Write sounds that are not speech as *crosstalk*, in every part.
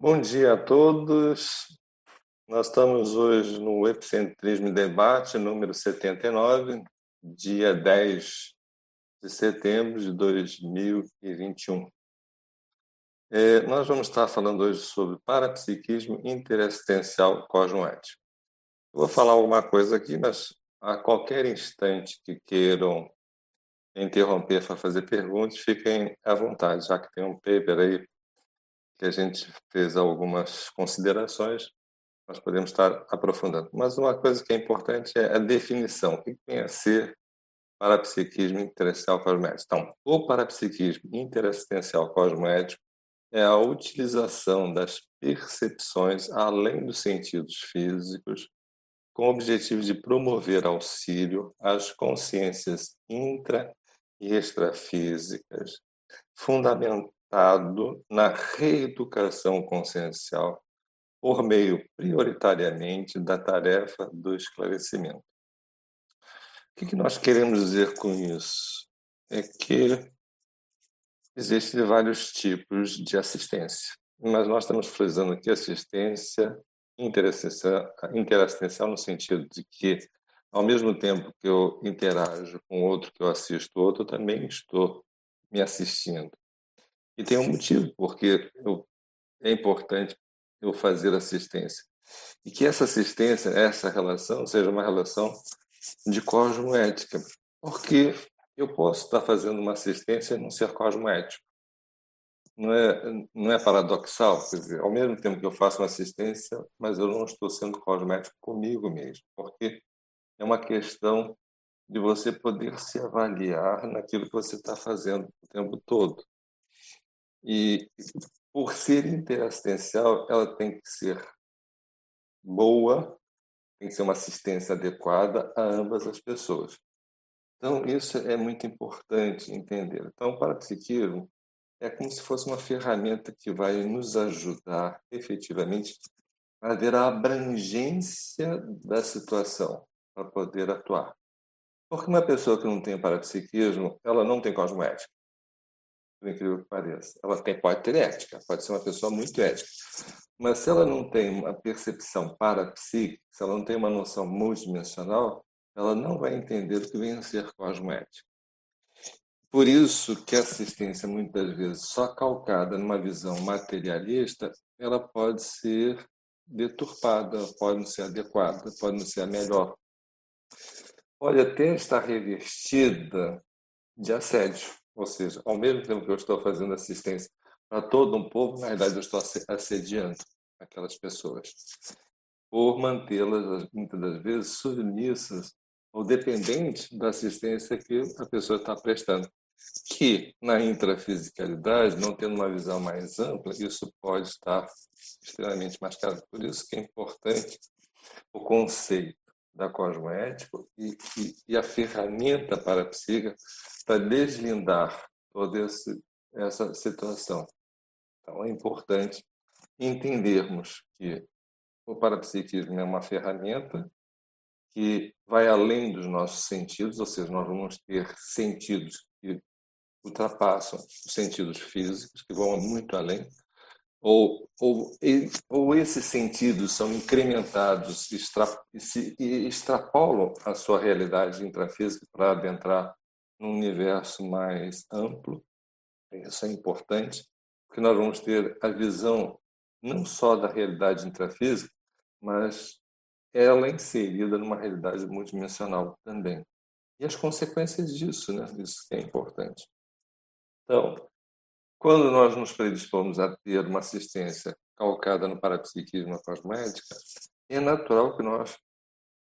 Bom dia a todos. Nós estamos hoje no Epicentrismo Debate número 79, dia 10 de setembro de 2021. É, nós vamos estar falando hoje sobre parapsiquismo interessencial cosmoético. vou falar alguma coisa aqui, mas a qualquer instante que queiram interromper para fazer perguntas, fiquem à vontade, já que tem um paper aí que a gente fez algumas considerações, nós podemos estar aprofundando. Mas uma coisa que é importante é a definição. O que vem a ser parapsiquismo interessencial cosmético? Então, o parapsiquismo interessencial cosmético é a utilização das percepções além dos sentidos físicos com o objetivo de promover auxílio às consciências intra e extrafísicas, fundamental na reeducação consciencial por meio prioritariamente da tarefa do esclarecimento. O que nós queremos dizer com isso? É que existem vários tipos de assistência, mas nós estamos frisando aqui assistência interassistencial no sentido de que, ao mesmo tempo que eu interajo com outro, que eu assisto outro, eu também estou me assistindo. E tem um motivo, porque eu, é importante eu fazer assistência. E que essa assistência, essa relação, seja uma relação de cosmoética. Porque eu posso estar fazendo uma assistência e não ser cosmoético. Não é, não é paradoxal? Quer dizer, ao mesmo tempo que eu faço uma assistência, mas eu não estou sendo cosmético comigo mesmo. Porque é uma questão de você poder se avaliar naquilo que você está fazendo o tempo todo. E por ser interassistencial, ela tem que ser boa, tem que ser uma assistência adequada a ambas as pessoas. Então, isso é muito importante entender. Então, o parapsiquismo é como se fosse uma ferramenta que vai nos ajudar efetivamente a ver a abrangência da situação para poder atuar. Porque uma pessoa que não tem parapsiquismo, ela não tem cosmoética por incrível que pareça. Ela tem, pode ter ética, pode ser uma pessoa muito ética. Mas se ela não tem uma percepção parapsíquica, se ela não tem uma noção multidimensional, ela não vai entender o que vem a ser cosmoética. Por isso que a assistência, muitas vezes, só calcada numa visão materialista, ela pode ser deturpada, pode não ser adequada, pode não ser a melhor. Pode até estar revestida de assédio. Ou seja, ao mesmo tempo que eu estou fazendo assistência para todo um povo, na verdade eu estou assediando aquelas pessoas por mantê-las, muitas das vezes, submissas ou dependentes da assistência que a pessoa está prestando. Que, na intrafisicalidade, não tendo uma visão mais ampla, isso pode estar extremamente mascarado. Por isso que é importante o conceito da cosmoética e, e, e, a ferramenta para a para deslindar toda esse, essa situação. Então, é importante entendermos que o parapsiquismo é uma ferramenta que vai além dos nossos sentidos, ou seja, nós vamos ter sentidos que ultrapassam os sentidos físicos, que vão muito além, ou, ou, ou esses sentidos são incrementados extra, e extrapolam a sua realidade intrafísica para adentrar num universo mais amplo. Isso é importante, porque nós vamos ter a visão não só da realidade intrafísica, mas ela inserida numa realidade multidimensional também. E as consequências disso, né? Isso é importante. Então, quando nós nos predispomos a ter uma assistência calcada no parapsiquismo cosmética, é natural que nós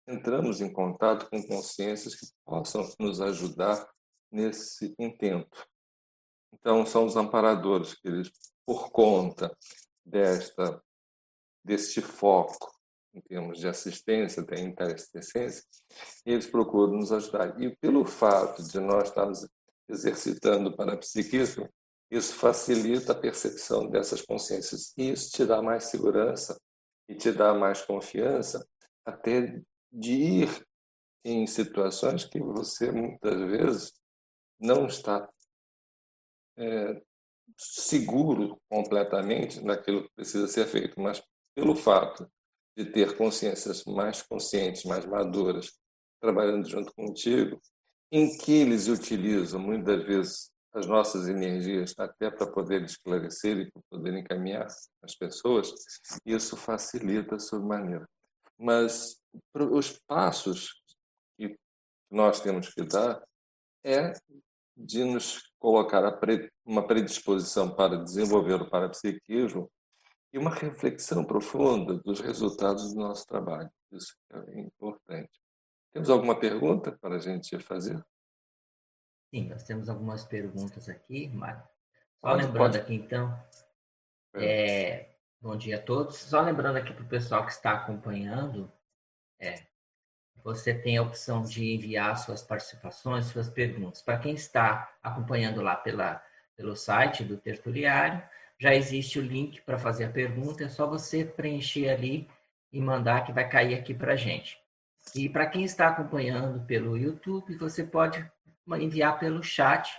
entramos em contato com consciências que possam nos ajudar nesse intento. Então, são os amparadores que eles, por conta desta deste foco em termos de assistência, da interassistência, eles procuram nos ajudar. E pelo fato de nós estarmos exercitando o parapsiquismo, isso facilita a percepção dessas consciências. E isso te dá mais segurança e te dá mais confiança até de ir em situações que você muitas vezes não está é, seguro completamente naquilo que precisa ser feito, mas pelo fato de ter consciências mais conscientes, mais maduras, trabalhando junto contigo, em que eles utilizam muitas vezes as nossas energias até para poder esclarecer e para poder encaminhar as pessoas, isso facilita sobremaneira. Mas os passos que nós temos que dar é de nos colocar uma predisposição para desenvolver o parapsiquismo e uma reflexão profunda dos resultados do nosso trabalho. Isso é importante. Temos alguma pergunta para a gente fazer? Sim, nós temos algumas perguntas aqui, Mário. Só pode, lembrando pode. aqui, então, é. bom dia a todos. Só lembrando aqui para o pessoal que está acompanhando, é, você tem a opção de enviar suas participações, suas perguntas. Para quem está acompanhando lá pela, pelo site do Tertuliário, já existe o link para fazer a pergunta, é só você preencher ali e mandar que vai cair aqui para a gente. E para quem está acompanhando pelo YouTube, você pode enviar pelo chat.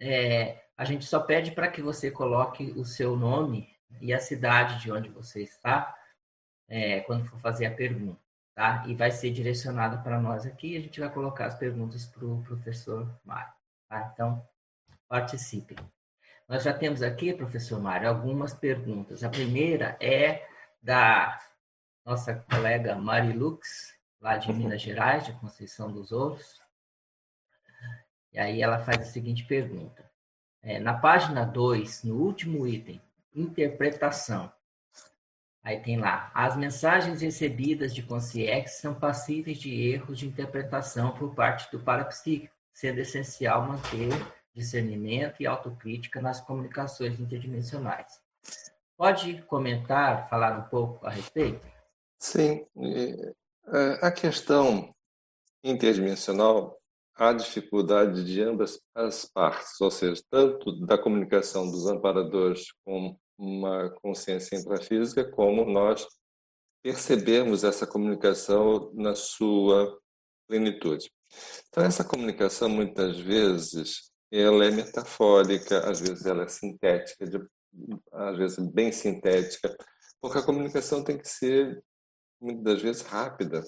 É, a gente só pede para que você coloque o seu nome e a cidade de onde você está é, quando for fazer a pergunta, tá? E vai ser direcionada para nós aqui. A gente vai colocar as perguntas para o professor Mário, tá? Então, participem. Nós já temos aqui, professor Mário, algumas perguntas. A primeira é da nossa colega Marilux, lá de Minas Gerais, de Conceição dos Ouros. E aí ela faz a seguinte pergunta. É, na página 2, no último item, interpretação. Aí tem lá, as mensagens recebidas de consciência são passíveis de erros de interpretação por parte do parapsíquico, sendo essencial manter discernimento e autocrítica nas comunicações interdimensionais. Pode comentar, falar um pouco a respeito? Sim. A questão interdimensional há dificuldade de ambas as partes, ou seja, tanto da comunicação dos amparadores com uma consciência intrafísica, como nós percebemos essa comunicação na sua plenitude. Então, essa comunicação, muitas vezes, ela é metafórica, às vezes ela é sintética, às vezes bem sintética, porque a comunicação tem que ser, muitas vezes, rápida,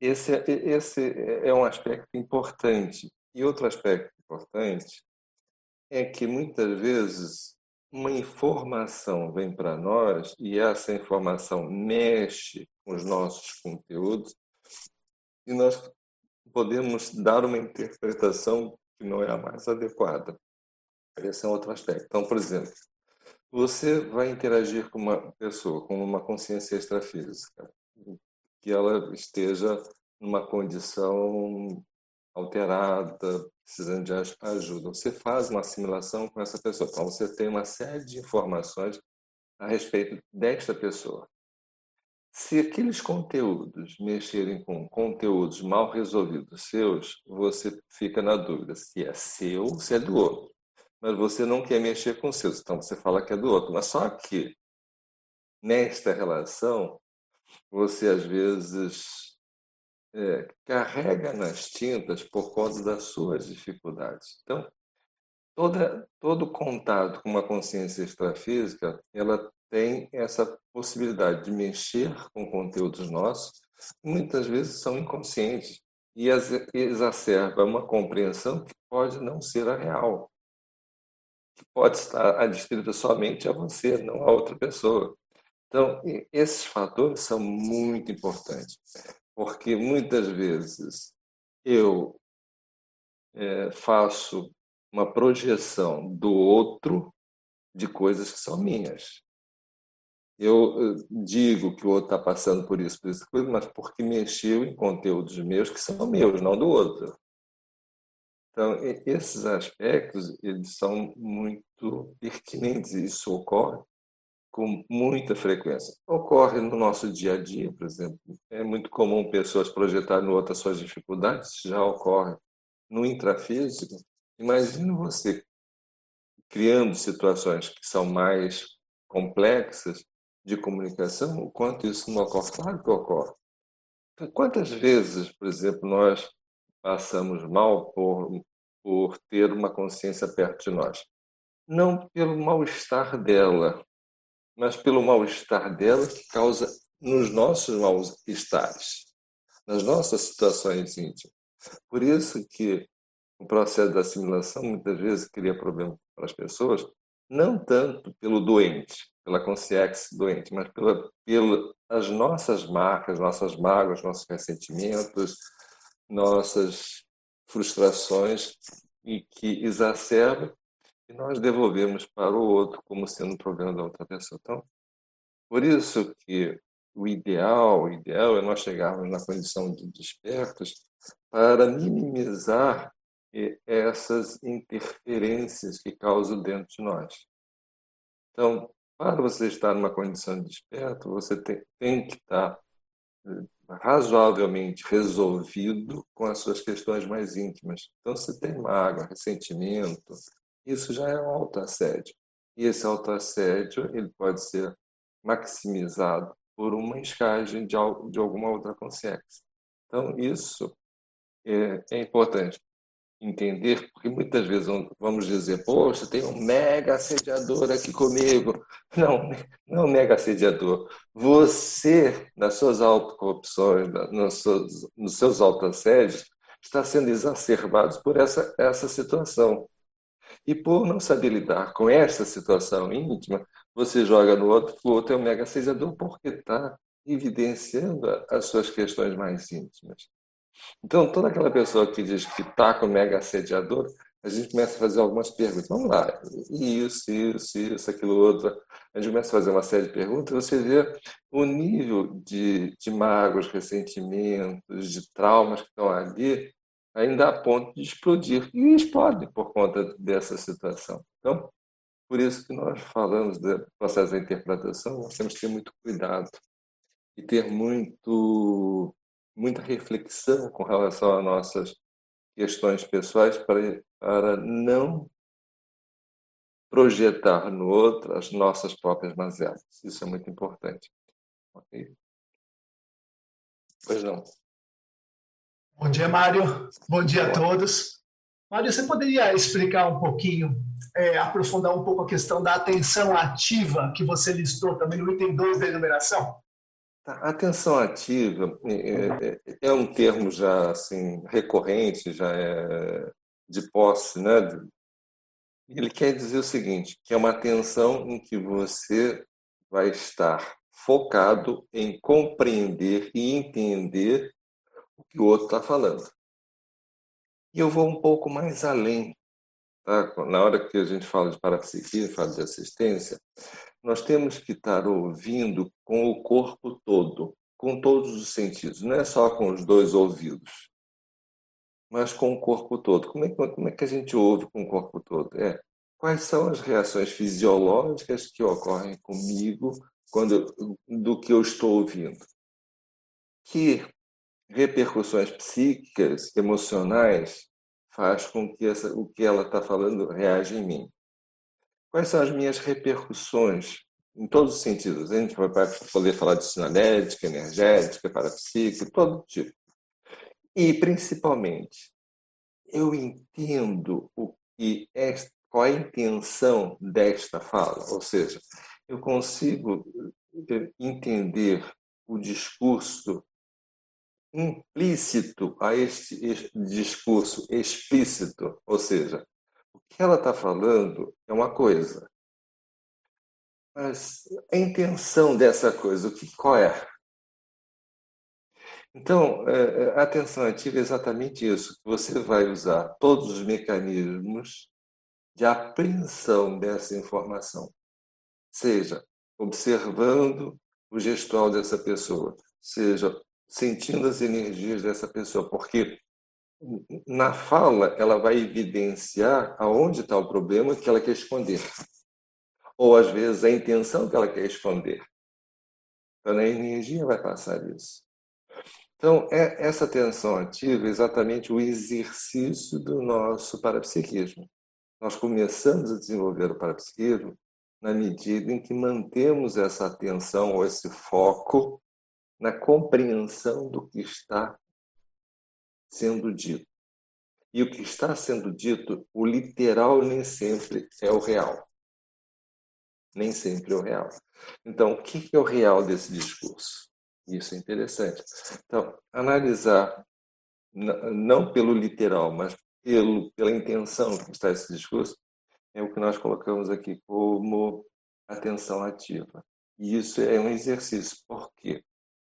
esse, é, esse é um aspecto importante. E outro aspecto importante é que muitas vezes uma informação vem para nós e essa informação mexe com os nossos conteúdos e nós podemos dar uma interpretação que não é a mais adequada. Esse é outro aspecto. Então, por exemplo, você vai interagir com uma pessoa com uma consciência extrafísica que ela esteja numa condição alterada, precisando de ajuda. Você faz uma assimilação com essa pessoa. Então, você tem uma série de informações a respeito desta pessoa. Se aqueles conteúdos mexerem com conteúdos mal resolvidos seus, você fica na dúvida se é seu ou se é do outro. Mas você não quer mexer com seus, então você fala que é do outro. Mas só que, nesta relação, você às vezes é, carrega nas tintas por conta das suas dificuldades. Então, toda, todo contato com uma consciência extrafísica, ela tem essa possibilidade de mexer com conteúdos nossos, muitas vezes são inconscientes e exacerba uma compreensão que pode não ser a real, que pode estar adstrita somente a você, não a outra pessoa. Então, esses fatores são muito importantes, porque muitas vezes eu é, faço uma projeção do outro de coisas que são minhas. Eu digo que o outro está passando por isso, por isso, mas porque mexeu em conteúdos meus que são meus, não do outro. Então, esses aspectos, eles são muito pertinentes, isso ocorre com muita frequência. Ocorre no nosso dia a dia, por exemplo. É muito comum pessoas projetarem no outro as suas dificuldades, já ocorre no intrafísico. Imagine você criando situações que são mais complexas de comunicação, o quanto isso não ocorre. Claro que ocorre. Então, quantas vezes, por exemplo, nós passamos mal por, por ter uma consciência perto de nós. Não pelo mal-estar dela, mas pelo mal-estar dela que causa nos nossos mal-estares, nas nossas situações íntimas. Por isso que o processo da assimilação muitas vezes cria problema para as pessoas, não tanto pelo doente, pela consciência doente, mas pela, pelas nossas marcas, nossas mágoas, nossos ressentimentos, nossas frustrações e que exacerba e nós devolvemos para o outro como sendo um problema da outra pessoa. Então, por isso que o ideal, o ideal é nós chegarmos na condição de despertos para minimizar essas interferências que causam dentro de nós. Então, para você estar numa condição de desperto, você tem, tem que estar eh, razoavelmente resolvido com as suas questões mais íntimas. Então, se tem mágoa, ressentimento, isso já é um autoassédio. E esse autoassédio ele pode ser maximizado por uma escagem de, de alguma outra consciência. Então, isso é, é importante entender, porque muitas vezes vamos dizer, poxa, tem um mega assediador aqui comigo. *laughs* Não, não é um mega assediador. Você, nas suas autocorrupções, nos seus, nos seus autoassédios, está sendo exacerbado por essa, essa situação. E por não saber lidar com essa situação íntima, você joga no outro, o outro é um mega assediador porque está evidenciando as suas questões mais íntimas. Então, toda aquela pessoa que diz que está com mega assediador, a gente começa a fazer algumas perguntas. Vamos lá, isso, isso, isso, aquilo outro. A gente começa a fazer uma série de perguntas e você vê o nível de, de mágoas, ressentimentos, de traumas que estão ali, ainda a ponto de explodir. E explode por conta dessa situação. Então, por isso que nós falamos do processo da interpretação, nós temos que ter muito cuidado e ter muito muita reflexão com relação às nossas questões pessoais para, para não projetar no outro as nossas próprias mazelas. Isso é muito importante. Ok? Pois não. Bom dia, Mário. Bom dia a todos. Mário, você poderia explicar um pouquinho, é, aprofundar um pouco a questão da atenção ativa que você listou também no item 2 da enumeração? A atenção ativa é, é, é, um termo já assim recorrente, já é de posse, né? Ele quer dizer o seguinte, que é uma atenção em que você vai estar focado em compreender e entender o que o outro está falando. E eu vou um pouco mais além. Tá? Na hora que a gente fala de parapsiquia, fala de assistência, nós temos que estar ouvindo com o corpo todo, com todos os sentidos, não é só com os dois ouvidos, mas com o corpo todo. Como é, como é que a gente ouve com o corpo todo? É, quais são as reações fisiológicas que ocorrem comigo quando do que eu estou ouvindo? Que repercussões psíquicas, emocionais, faz com que essa, o que ela está falando reaja em mim? Quais são as minhas repercussões em todos os sentidos? A gente vai poder falar de sinalética, energética, parapsíquica, todo tipo. E, principalmente, eu entendo o que é, qual é a intenção desta fala, ou seja, eu consigo eh, entender o discurso implícito a este discurso explícito, ou seja, que ela está falando é uma coisa, mas a intenção dessa coisa, o que qual é? Então, é, é, a atenção ativa é exatamente isso. Você vai usar todos os mecanismos de apreensão dessa informação, seja observando o gestual dessa pessoa, seja sentindo as energias dessa pessoa, porque na fala, ela vai evidenciar aonde está o problema que ela quer esconder. Ou, às vezes, a intenção que ela quer esconder. Então, a energia vai passar isso. Então, é, essa atenção ativa é exatamente o exercício do nosso parapsiquismo. Nós começamos a desenvolver o parapsiquismo na medida em que mantemos essa atenção ou esse foco na compreensão do que está sendo dito. E o que está sendo dito, o literal nem sempre é o real. Nem sempre é o real. Então, o que é o real desse discurso? Isso é interessante. Então, analisar não pelo literal, mas pelo, pela intenção que está esse discurso, é o que nós colocamos aqui como atenção ativa. E isso é um exercício, porque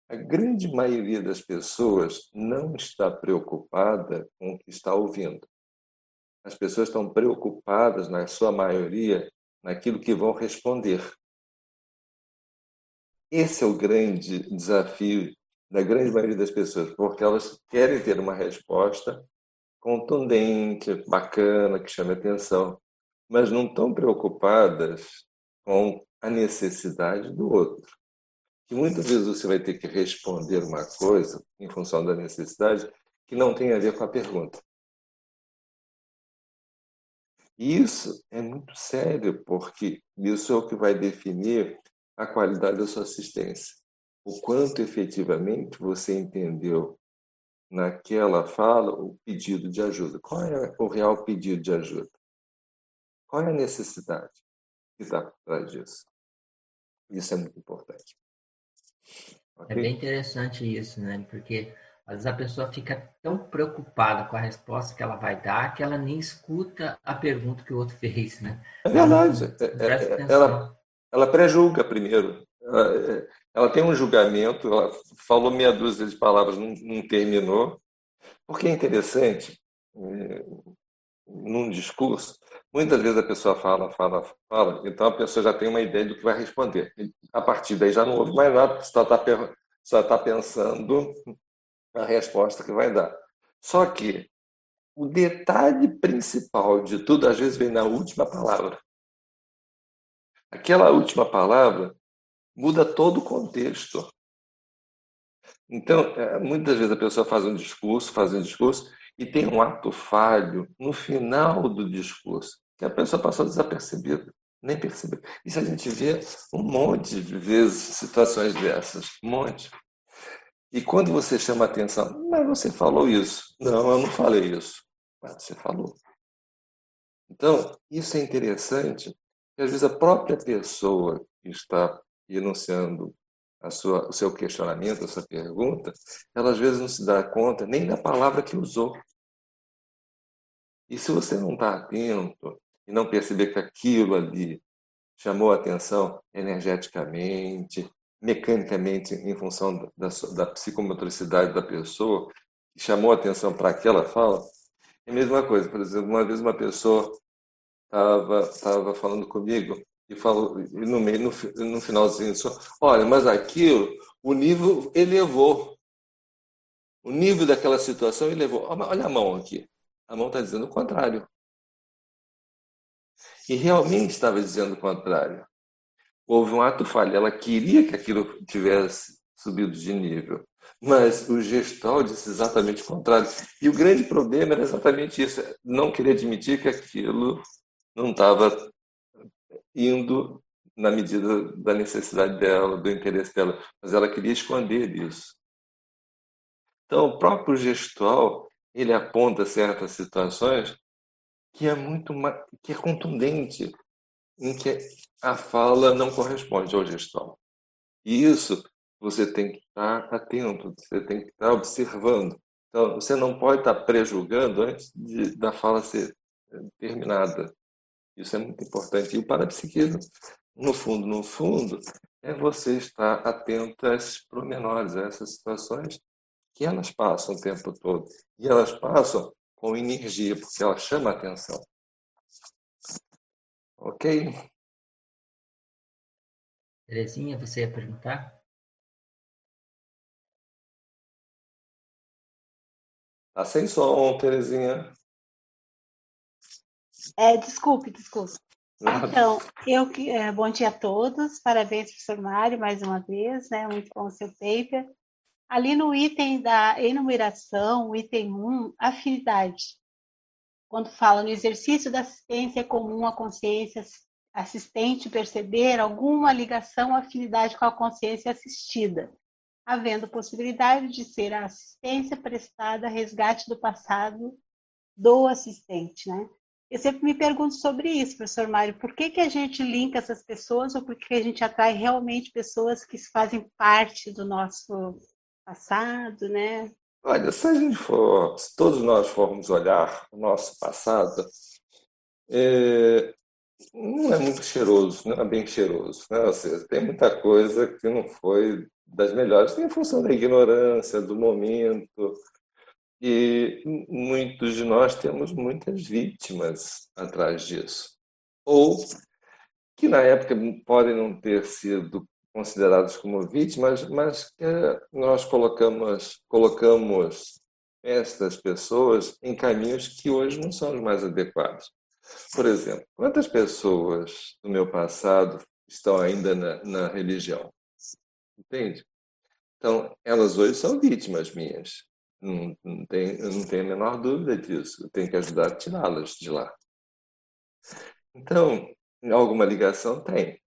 a grande maioria das pessoas não está preocupada com o que está ouvindo. As pessoas estão preocupadas, na sua maioria, naquilo que vão responder. Esse é o grande desafio da grande maioria das pessoas, porque elas querem ter uma resposta contundente, bacana, que chame atenção, mas não estão preocupadas com a necessidade do outro que muitas vezes você vai ter que responder uma coisa em função da necessidade que não tem a ver com a pergunta. E isso é muito sério, porque isso é o que vai definir a qualidade da sua assistência. O quanto efetivamente você entendeu naquela fala o pedido de ajuda. Qual é o real pedido de ajuda? Qual é a necessidade que está por trás disso? Isso é muito importante. Okay. É bem interessante isso, né? Porque às vezes a pessoa fica tão preocupada com a resposta que ela vai dar que ela nem escuta a pergunta que o outro *laughs* fez, né? É verdade. Ela, é, é, ela, ela pré-julga primeiro. Ela, ela, tem um julgamento, ela falou meia dúzia de palavras, não, não terminou. Porque é interessante, num discurso, muitas vezes a pessoa fala, fala, fala, então a pessoa já tem uma ideia do que vai responder. A partir daí já não ouve mais nada, só está tá pensando a resposta que vai dar. Só que o detalhe principal de tudo, às vezes, vem na última palavra. Aquela última palavra muda todo o contexto. Então, é, muitas vezes a pessoa faz um discurso, faz um discurso, e tem um ato falho no final do discurso, que a pessoa passou desapercebida, nem percebeu. Isso a gente vê um monte de vezes situações dessas, um monte. E quando você chama atenção, mas você falou isso. Não, eu não falei isso. Mas você falou. Então, isso é interessante, porque às vezes a própria pessoa que está enunciando a sua, o seu questionamento, a sua pergunta, ela às vezes não se dá conta nem da palavra que usou. E se você não está atento e não perceber que aquilo ali chamou a atenção energeticamente, mecanicamente, em função da, da psicomotricidade da pessoa, chamou a atenção para aquela fala, é a mesma coisa. Por exemplo, uma vez uma pessoa estava tava falando comigo e falou e no meio no, no finalzinho só, olha, mas aquilo o nível elevou. O nível daquela situação elevou. Olha a mão aqui. A mão está dizendo o contrário. E realmente estava dizendo o contrário. Houve um ato falho. Ela queria que aquilo tivesse subido de nível. Mas o gestor disse exatamente o contrário. E o grande problema era exatamente isso: não querer admitir que aquilo não estava indo na medida da necessidade dela, do interesse dela, mas ela queria esconder isso. Então, o próprio gestual, ele aponta certas situações que é muito que é contundente em que a fala não corresponde ao gestual. E isso você tem que estar atento, você tem que estar observando. Então, você não pode estar prejulgando antes de, da fala ser terminada. Isso é muito importante. E o parapsiquismo, no fundo, no fundo, é você estar atento a esses pormenores, a essas situações que elas passam o tempo todo. E elas passam com energia, porque elas chamam a atenção. Ok? Terezinha, você ia perguntar? Tá sem som, Terezinha. É, desculpe, desculpe. Então, eu é, bom dia a todos, parabéns, professor Mário, mais uma vez, né? Muito bom o seu paper. Ali no item da enumeração, item 1, afinidade. Quando fala no exercício da assistência comum à consciência assistente perceber alguma ligação ou afinidade com a consciência assistida, havendo possibilidade de ser a assistência prestada resgate do passado do assistente, né? Eu sempre me pergunto sobre isso, professor Mário, por que, que a gente linka essas pessoas ou por que a gente atrai realmente pessoas que fazem parte do nosso passado, né? Olha, se a gente for, se todos nós formos olhar o nosso passado, é, não é muito cheiroso, não é bem cheiroso. Né? Ou seja, tem muita coisa que não foi das melhores, em função da ignorância, do momento. E muitos de nós temos muitas vítimas atrás disso. Ou que na época podem não ter sido considerados como vítimas, mas que nós colocamos, colocamos estas pessoas em caminhos que hoje não são os mais adequados. Por exemplo, quantas pessoas do meu passado estão ainda na, na religião? Entende? Então, elas hoje são vítimas minhas. Não, não, tem, não tenho a menor dúvida disso. Eu tenho que ajudar a tirá-las de lá. Então, alguma ligação tem.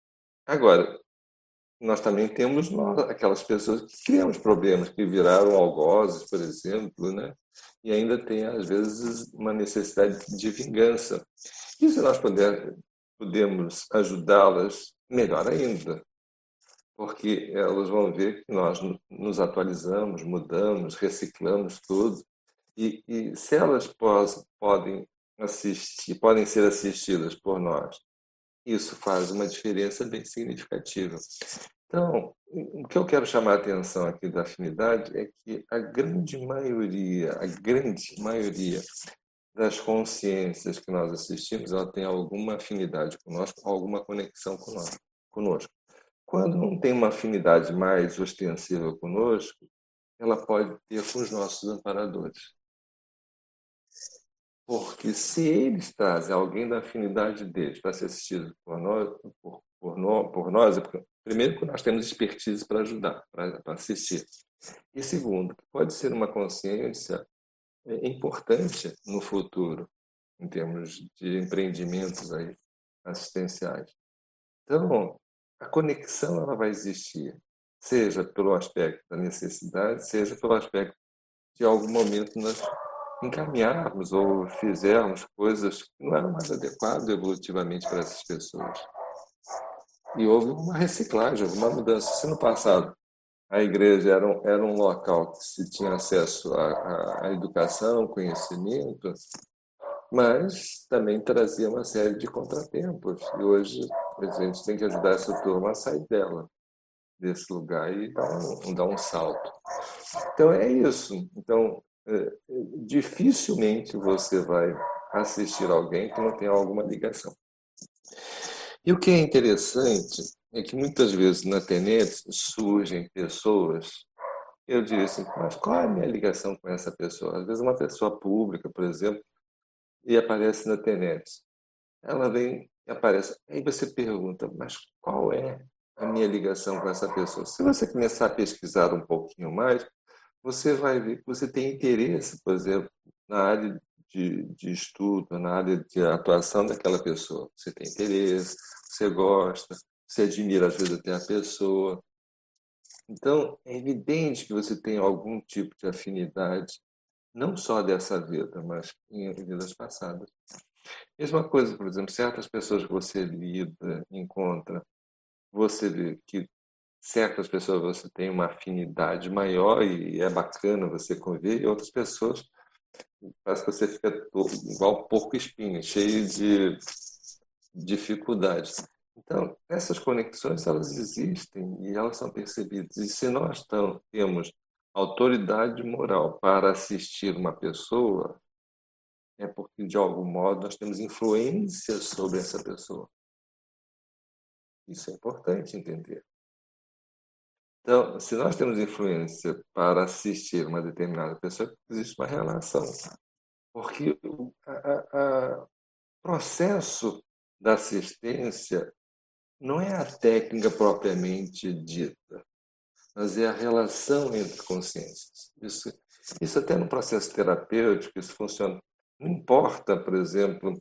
Agora, nós também temos nós, aquelas pessoas que criamos problemas, que viraram algozes, por exemplo, né? e ainda tem, às vezes, uma necessidade de vingança. E se nós puder, podemos ajudá-las, melhor ainda, porque elas vão ver que nós nos atualizamos, mudamos, reciclamos tudo, e, e se elas pós, podem assistir, podem ser assistidas por nós, isso faz uma diferença bem significativa. Então, o que eu quero chamar a atenção aqui da afinidade é que a grande maioria, a grande maioria das consciências que nós assistimos, ela tem alguma afinidade conosco, alguma conexão conosco. Quando não tem uma afinidade mais ostensiva conosco, ela pode ter com os nossos amparadores. Porque se eles trazem alguém da afinidade deles para ser assistido por nós, por, por, no, por nós, primeiro que nós temos expertise para ajudar, para, assistir. E segundo, pode ser uma consciência é, importante no futuro, em termos de empreendimentos aí, assistenciais. Então, a conexão ela vai existir, seja pelo aspecto da necessidade, seja pelo aspecto de algum momento nós encaminharmos ou fizermos coisas que não eram mais adequadas evolutivamente para essas pessoas. E houve uma reciclagem, uma mudança. Se no passado a igreja era um, era um local que se tinha acesso à, à educação, conhecimento, mas também trazia uma série de contratempos. E hoje a gente tem que ajudar essa turma a sair dela, desse lugar e dar um, dar um salto. Então é isso. Então, dificilmente você vai assistir alguém que não tenha alguma ligação. E o que é interessante é que muitas vezes na internet surgem pessoas, eu diria assim, mas qual é a minha ligação com essa pessoa? Às vezes uma pessoa pública, por exemplo, e aparece na internet. Ela vem e aparece. Aí você pergunta, mas qual é a minha ligação com essa pessoa? Se você começar a pesquisar um pouquinho mais, você vai ver que você tem interesse, por exemplo, na área de, de estudo, na área de atuação daquela pessoa. Você tem interesse, você gosta, você admira às vezes até a pessoa. Então, é evidente que você tem algum tipo de afinidade, não só dessa vida, mas em vidas passadas. Mesma coisa, por exemplo, certas pessoas que você lida, encontra, você vê que certas pessoas você tem uma afinidade maior e é bacana você conviver, e outras pessoas parece que você fica igual porco espinho, cheio de dificuldades. Então, essas conexões elas existem e elas são percebidas. E se nós tão, temos autoridade moral para assistir uma pessoa, é porque de algum modo nós temos influência sobre essa pessoa. Isso é importante entender. Então, se nós temos influência para assistir uma determinada pessoa, existe uma relação. Porque o processo da assistência não é a técnica propriamente dita, mas é a relação entre consciências. Isso, isso até no processo terapêutico, isso funciona. Não importa, por exemplo,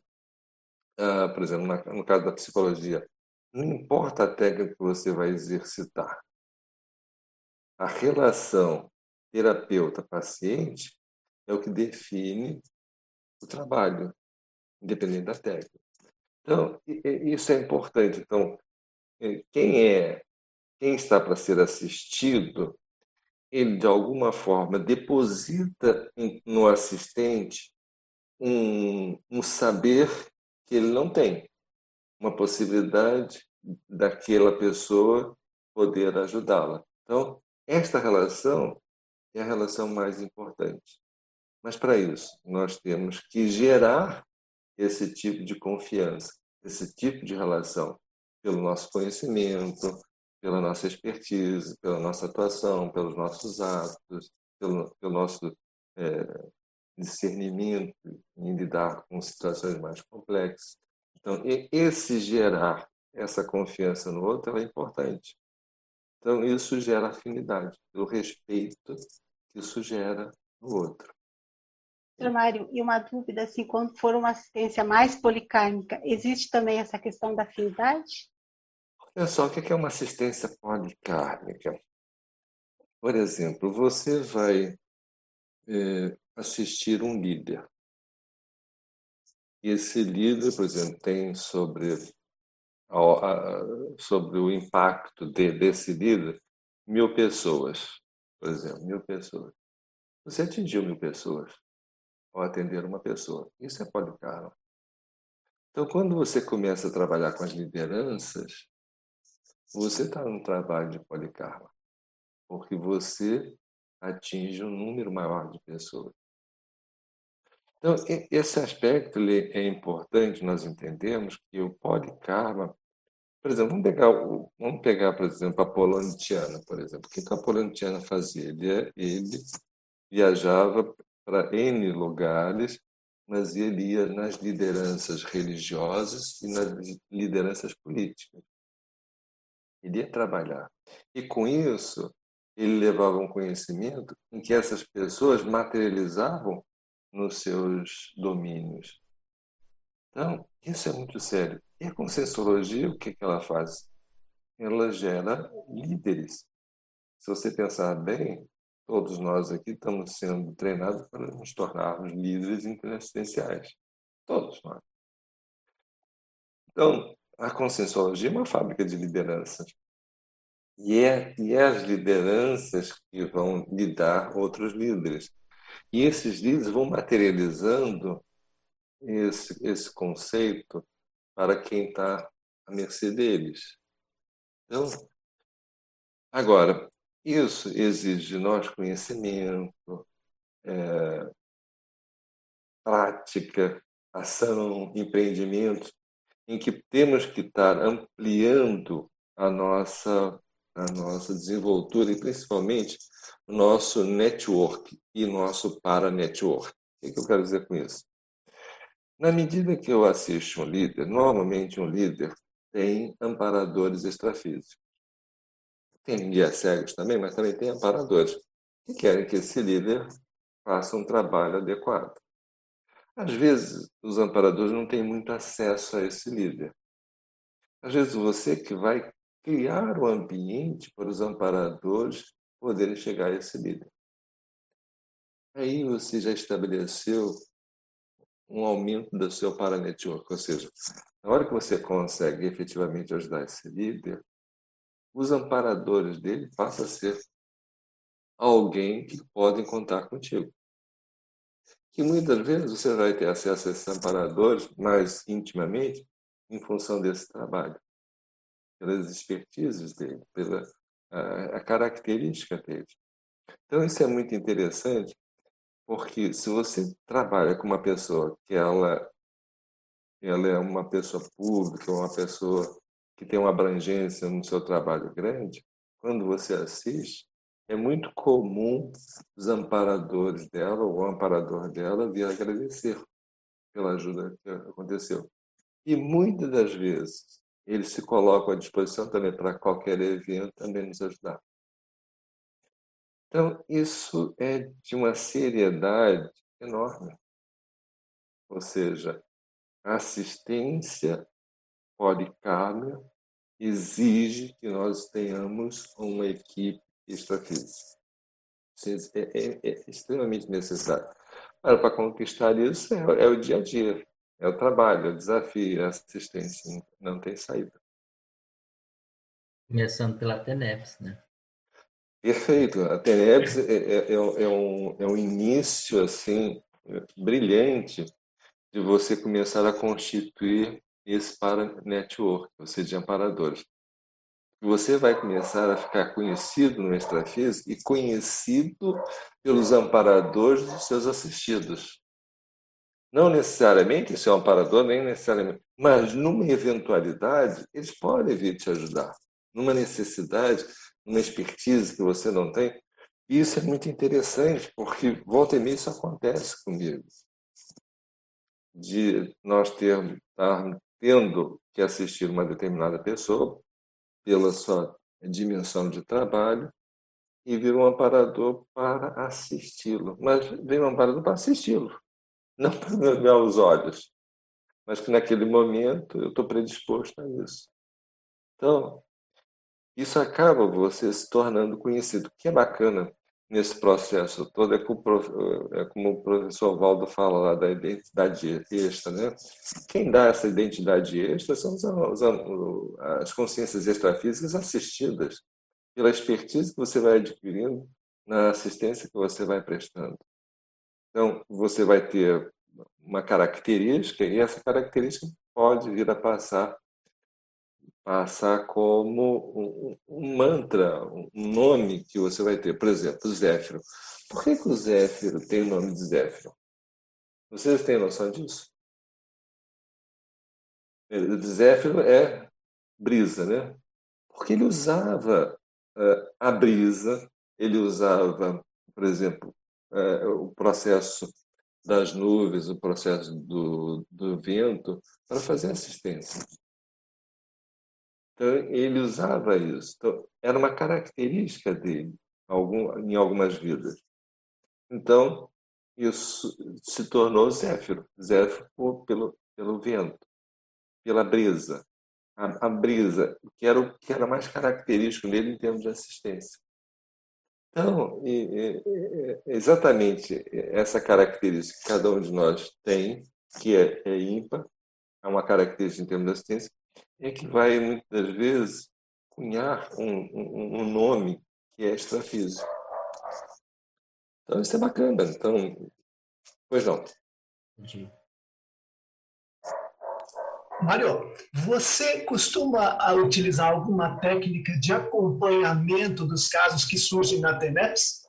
uh, por exemplo, na, no caso da psicologia, não importa a técnica que você vai exercitar. A relação terapeuta-paciente é o que define o trabalho, independente da técnica. Então, isso é importante. Então, é, quem é, quem está para ser assistido, ele de alguma forma deposita no assistente um, um saber que ele não tem, uma possibilidade daquela pessoa poder ajudá-la. Então, esta relação é a relação mais importante. Mas para isso, nós temos que gerar esse tipo de confiança, esse tipo de relação, pelo nosso conhecimento, pela nossa expertise, pela nossa atuação, pelos nossos atos, pelo, pelo nosso é, discernimento em lidar com situações mais complexas. Então, esse gerar essa confiança no outro é importante. Então, isso gera afinidade, o respeito que isso gera no outro. Doutor Mário, e uma dúvida, assim, quando for uma assistência mais policármica, existe também essa questão da afinidade? Olha só, o que é uma assistência policármica? Por exemplo, você vai é, assistir um líder. E esse líder, por exemplo, tem sobre, sobre o impacto de, líder mil pessoas, por exemplo, mil pessoas. Você atingiu mil pessoas ao atender uma pessoa. Isso é policarma. Então, quando você começa a trabalhar com as lideranças, você está no trabalho de policarma, porque você atinge um número maior de pessoas. Então, esse aspecto é importante nós entendemos que o policarma, por exemplo, vamos pegar, vamos pegar por exemplo, a Polonitiana, por exemplo. O que a Polonitiana fazia? Ele, ele viajava para N lugares, mas ele ia nas lideranças religiosas e nas lideranças políticas. Ele ia trabalhar. E com isso, ele levava um conhecimento em que essas pessoas materializavam nos seus domínios. Então, isso é muito sério. E a Conscienciologia, o que, que ela faz? Ela gera líderes. Se você pensar bem, Todos nós aqui estamos sendo treinados para nos tornarmos líderes interassistenciais. Todos nós. Então, a conscienciologia é uma fábrica de lideranças. E é, e é as lideranças que vão lidar outros líderes. E esses líderes vão materializando esse, esse conceito para quem está à mercê deles. Então, agora, isso exige de nós conhecimento, é, prática, ação, empreendimento, em que temos que estar ampliando a nossa, a nossa desenvoltura e principalmente o nosso network e nosso para-network. O que eu quero dizer com isso? Na medida que eu assisto um líder, normalmente um líder tem amparadores extrafísicos. Tem guias cegos também, mas também tem amparadores que querem que esse líder faça um trabalho adequado. Às vezes, os amparadores não têm muito acesso a esse líder. Às vezes, você que vai criar o ambiente para os amparadores poderem chegar a esse líder. Aí você já estabeleceu um aumento do seu paranetwork, ou seja, na hora que você consegue efetivamente ajudar esse líder, os amparadores dele passam a ser alguém que podem contar contigo. Que muitas vezes você vai ter acesso a esses amparadores mais intimamente em função desse trabalho, pelas expertises dele, pela a, a característica dele. Então isso é muito interessante, porque se você trabalha com uma pessoa que ela ela é uma pessoa pública, uma pessoa que tem uma abrangência no seu trabalho grande, quando você assiste, é muito comum os amparadores dela, ou o amparador dela, vir agradecer pela ajuda que aconteceu. E muitas das vezes eles se colocam à disposição também para qualquer evento também nos ajudar. Então, isso é de uma seriedade enorme. Ou seja, assistência policármia exige que nós tenhamos uma equipe extrafísica. É, é, é extremamente necessário. Para conquistar isso é, é, o dia a dia, é o trabalho, é o desafio, é a assistência. Não tem saída. Começando pela TENEPS, né? Perfeito. A TENEPS é, é, é, é, um, é um início assim brilhante de você começar a constituir esse para network, ou seja, amparadores. Você vai começar a ficar conhecido no extrafísico e conhecido pelos amparadores dos seus assistidos. Não necessariamente ser um amparador, nem necessariamente, mas numa eventualidade, eles podem vir te ajudar. Numa necessidade, numa expertise que você não tem. Isso é muito interessante, porque volta e meia isso acontece comigo. De nós termos, estar tendo que assistir uma determinada pessoa pela sua dimensão de trabalho e vir um amparador para assisti-lo. Mas vem um amparador para assisti-lo, *laughs* não para ver os olhos, mas que naquele momento eu estou predisposto a isso. Então, isso acaba você se tornando conhecido. O que é bacana nesse processo todo é, é como o professor Valdo fala lá da identidade extra, né? Quem dá essa identidade extra são as consciências extrafísicas assistidas pela expertise que você vai adquirindo na assistência que você vai prestando. Então, você vai ter uma característica e essa característica pode vir a passar passar como um, mantra, um nome que você vai ter. Por exemplo, Zéfiro. Por que, que o Zéfiro tem o nome de Zéfiro? Vocês têm noção disso? Zéfiro é brisa, né? Porque ele usava uh, a brisa, ele usava, por exemplo, uh, o processo das nuvens, o processo do, do vento, para fazer assistência. Então, ele usava isso. Então, era uma característica dele algum, em algumas vidas. Então, isso se tornou Zéfiro. Zéfiro pelo, pelo vento, pela brisa. A, a, brisa, que era o que era mais característico dele em termos de assistência. Então, e, e, exatamente essa característica que cada um de nós tem, que é, é ímpar, é uma característica em termos de assistência, é que vai, muitas vezes, cunhar um, um, um nome que é extrafísico. Então, isso é bacana. Então, pois não. Entendi. Mário, você costuma utilizar alguma técnica de acompanhamento dos casos que surgem na TENEPS,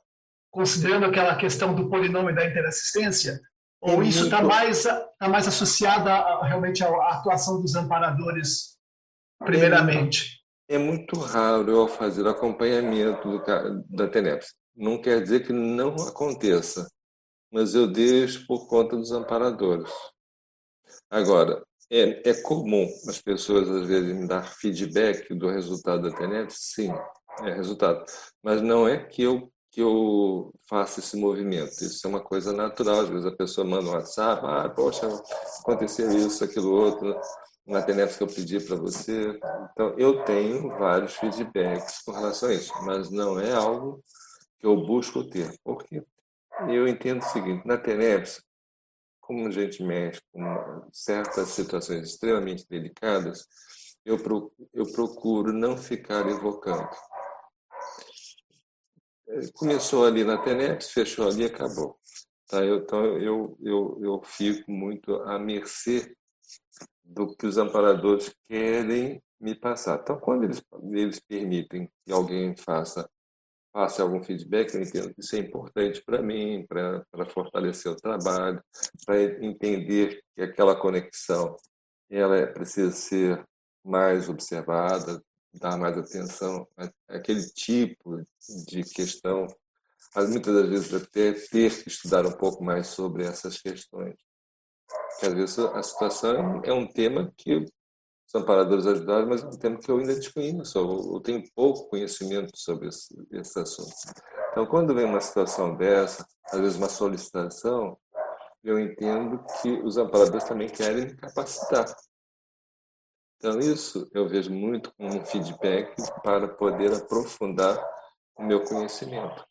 considerando aquela questão do polinômio da interassistência? Ou isso está mais, tá mais associado a, realmente à atuação dos amparadores primeiramente. É, muito raro eu fazer acompanhamento do, da TENEPS. Não quer dizer que não aconteça, mas eu deixo por conta dos amparadores. Agora, é, é comum as pessoas às vezes me dar feedback do resultado da TENEPS? Sim, é resultado. Mas não é que eu que eu faça esse movimento. Isso é uma coisa natural. Às vezes a pessoa manda um WhatsApp, ah, poxa, aconteceu isso, aquilo outro TENEPS que eu pedi para você. Então, eu tenho vários feedbacks com relação a isso, mas não é algo que eu busco ter. Porque eu entendo o seguinte, na TENEPS, como a gente mexe com certas situações extremamente delicadas, eu, eu procuro não ficar evocando. Começou ali na TENEPS, fechou ali e acabou. Tá? Eu, então, eu, eu, eu fico muito à mercê do que os amparadores querem me passar. Então, quando eles, eles permitem que alguém faça passe algum feedback, eu entendo que isso é importante para mim, para fortalecer o trabalho, para entender que aquela conexão ela é, precisa ser mais observada, dar mais atenção àquele tipo de questão, mas muitas das vezes até ter que estudar um pouco mais sobre essas questões. Às vezes a situação é um tema que os amparadores ajudaram, mas é um tema que eu ainda desconheço, eu tenho pouco conhecimento sobre esse, esse assunto. Então, quando vem uma situação dessa, às vezes uma solicitação, eu entendo que os amparadores também querem me capacitar. Então, isso eu vejo muito como um feedback para poder aprofundar o meu conhecimento.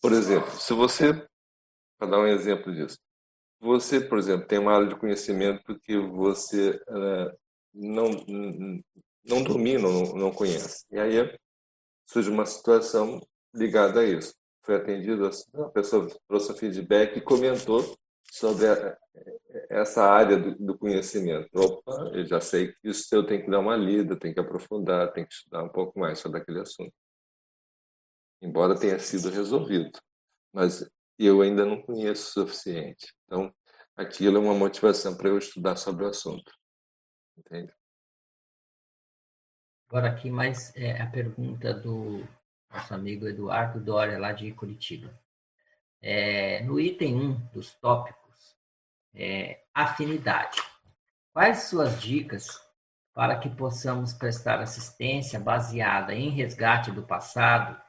Por exemplo, se você para dar um exemplo disso. Você, por exemplo, tem uma área de conhecimento que você uh, não, não domina, não, não conhece. E aí surge uma situação ligada a isso. Foi atendido, a pessoa trouxe um feedback e comentou sobre a, essa área do, do, conhecimento. Opa, eu já sei que isso eu tenho que dar uma lida, tenho que aprofundar, tenho que estudar um pouco mais sobre aquele assunto. Embora tenha sido resolvido, mas eu ainda não conheço o suficiente. Então, aquilo é uma motivação para eu estudar sobre o assunto. Entende? Agora aqui mais é, a pergunta do nosso amigo Eduardo Dória, lá de Curitiba. É, no item 1 dos tópicos, é, afinidade. Quais suas dicas para que possamos prestar assistência baseada em resgate do passado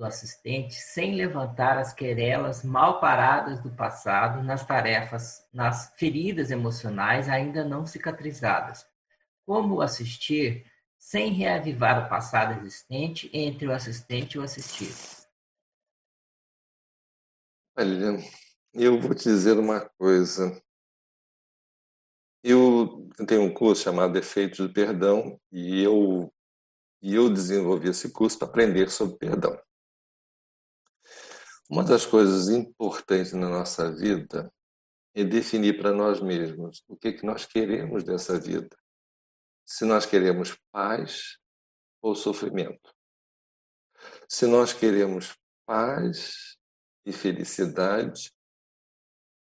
do assistente sem levantar as querelas mal paradas do passado nas tarefas, nas feridas emocionais ainda não cicatrizadas? Como assistir sem reavivar o passado existente entre o assistente e o assistido? Olha, eu vou te dizer uma coisa. Eu tenho um curso chamado Efeitos do Perdão e eu, e eu desenvolvi esse curso para aprender sobre perdão. Uma das coisas importantes na nossa vida é definir para nós mesmos o que, é que nós queremos dessa vida se nós queremos paz ou sofrimento. Se nós queremos paz e felicidade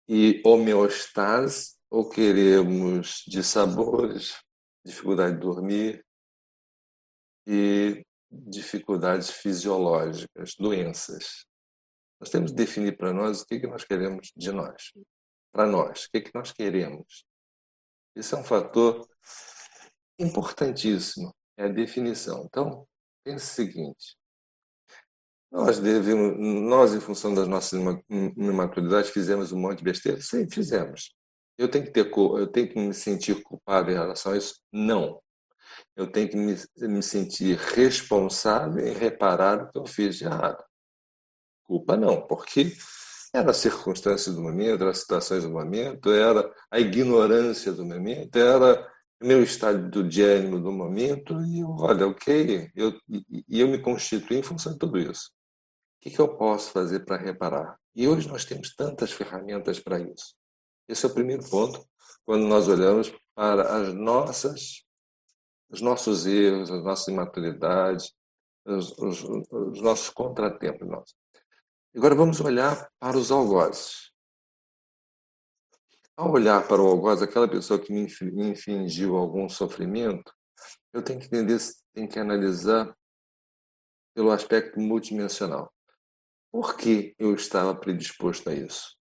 e homeostase ou queremos de sabores, dificuldade de dormir e dificuldades fisiológicas, doenças. Nós temos que definir para nós o que, que nós queremos de nós. Para nós, o que, que nós queremos. Isso é um fator importantíssimo é a definição. Então, pense o seguinte: nós devemos, nós, em função das nossas imaturidades, fizemos um monte de besteira? Sim, fizemos. Eu tenho que ter, eu tenho que me sentir culpado em relação a isso? Não. Eu tenho que me, me sentir responsável em reparar o que eu fiz de errado. Culpa não, porque era a circunstância do momento, era as situações do momento, era a ignorância do momento, era meu estado de ânimo do momento e eu, olha, ok, eu, e eu me constituí em função de tudo isso. O que, que eu posso fazer para reparar? E hoje nós temos tantas ferramentas para isso. Esse é o primeiro ponto, quando nós olhamos para as nossas, os nossos erros, as nossas imaturidades, os, os, os nossos contratempos. Nossos. Agora vamos olhar para os algozes. Ao olhar para o algoz, aquela pessoa que me infligiu algum sofrimento, eu tenho que entender, tenho que analisar pelo aspecto multidimensional. Por que eu estava predisposto a isso?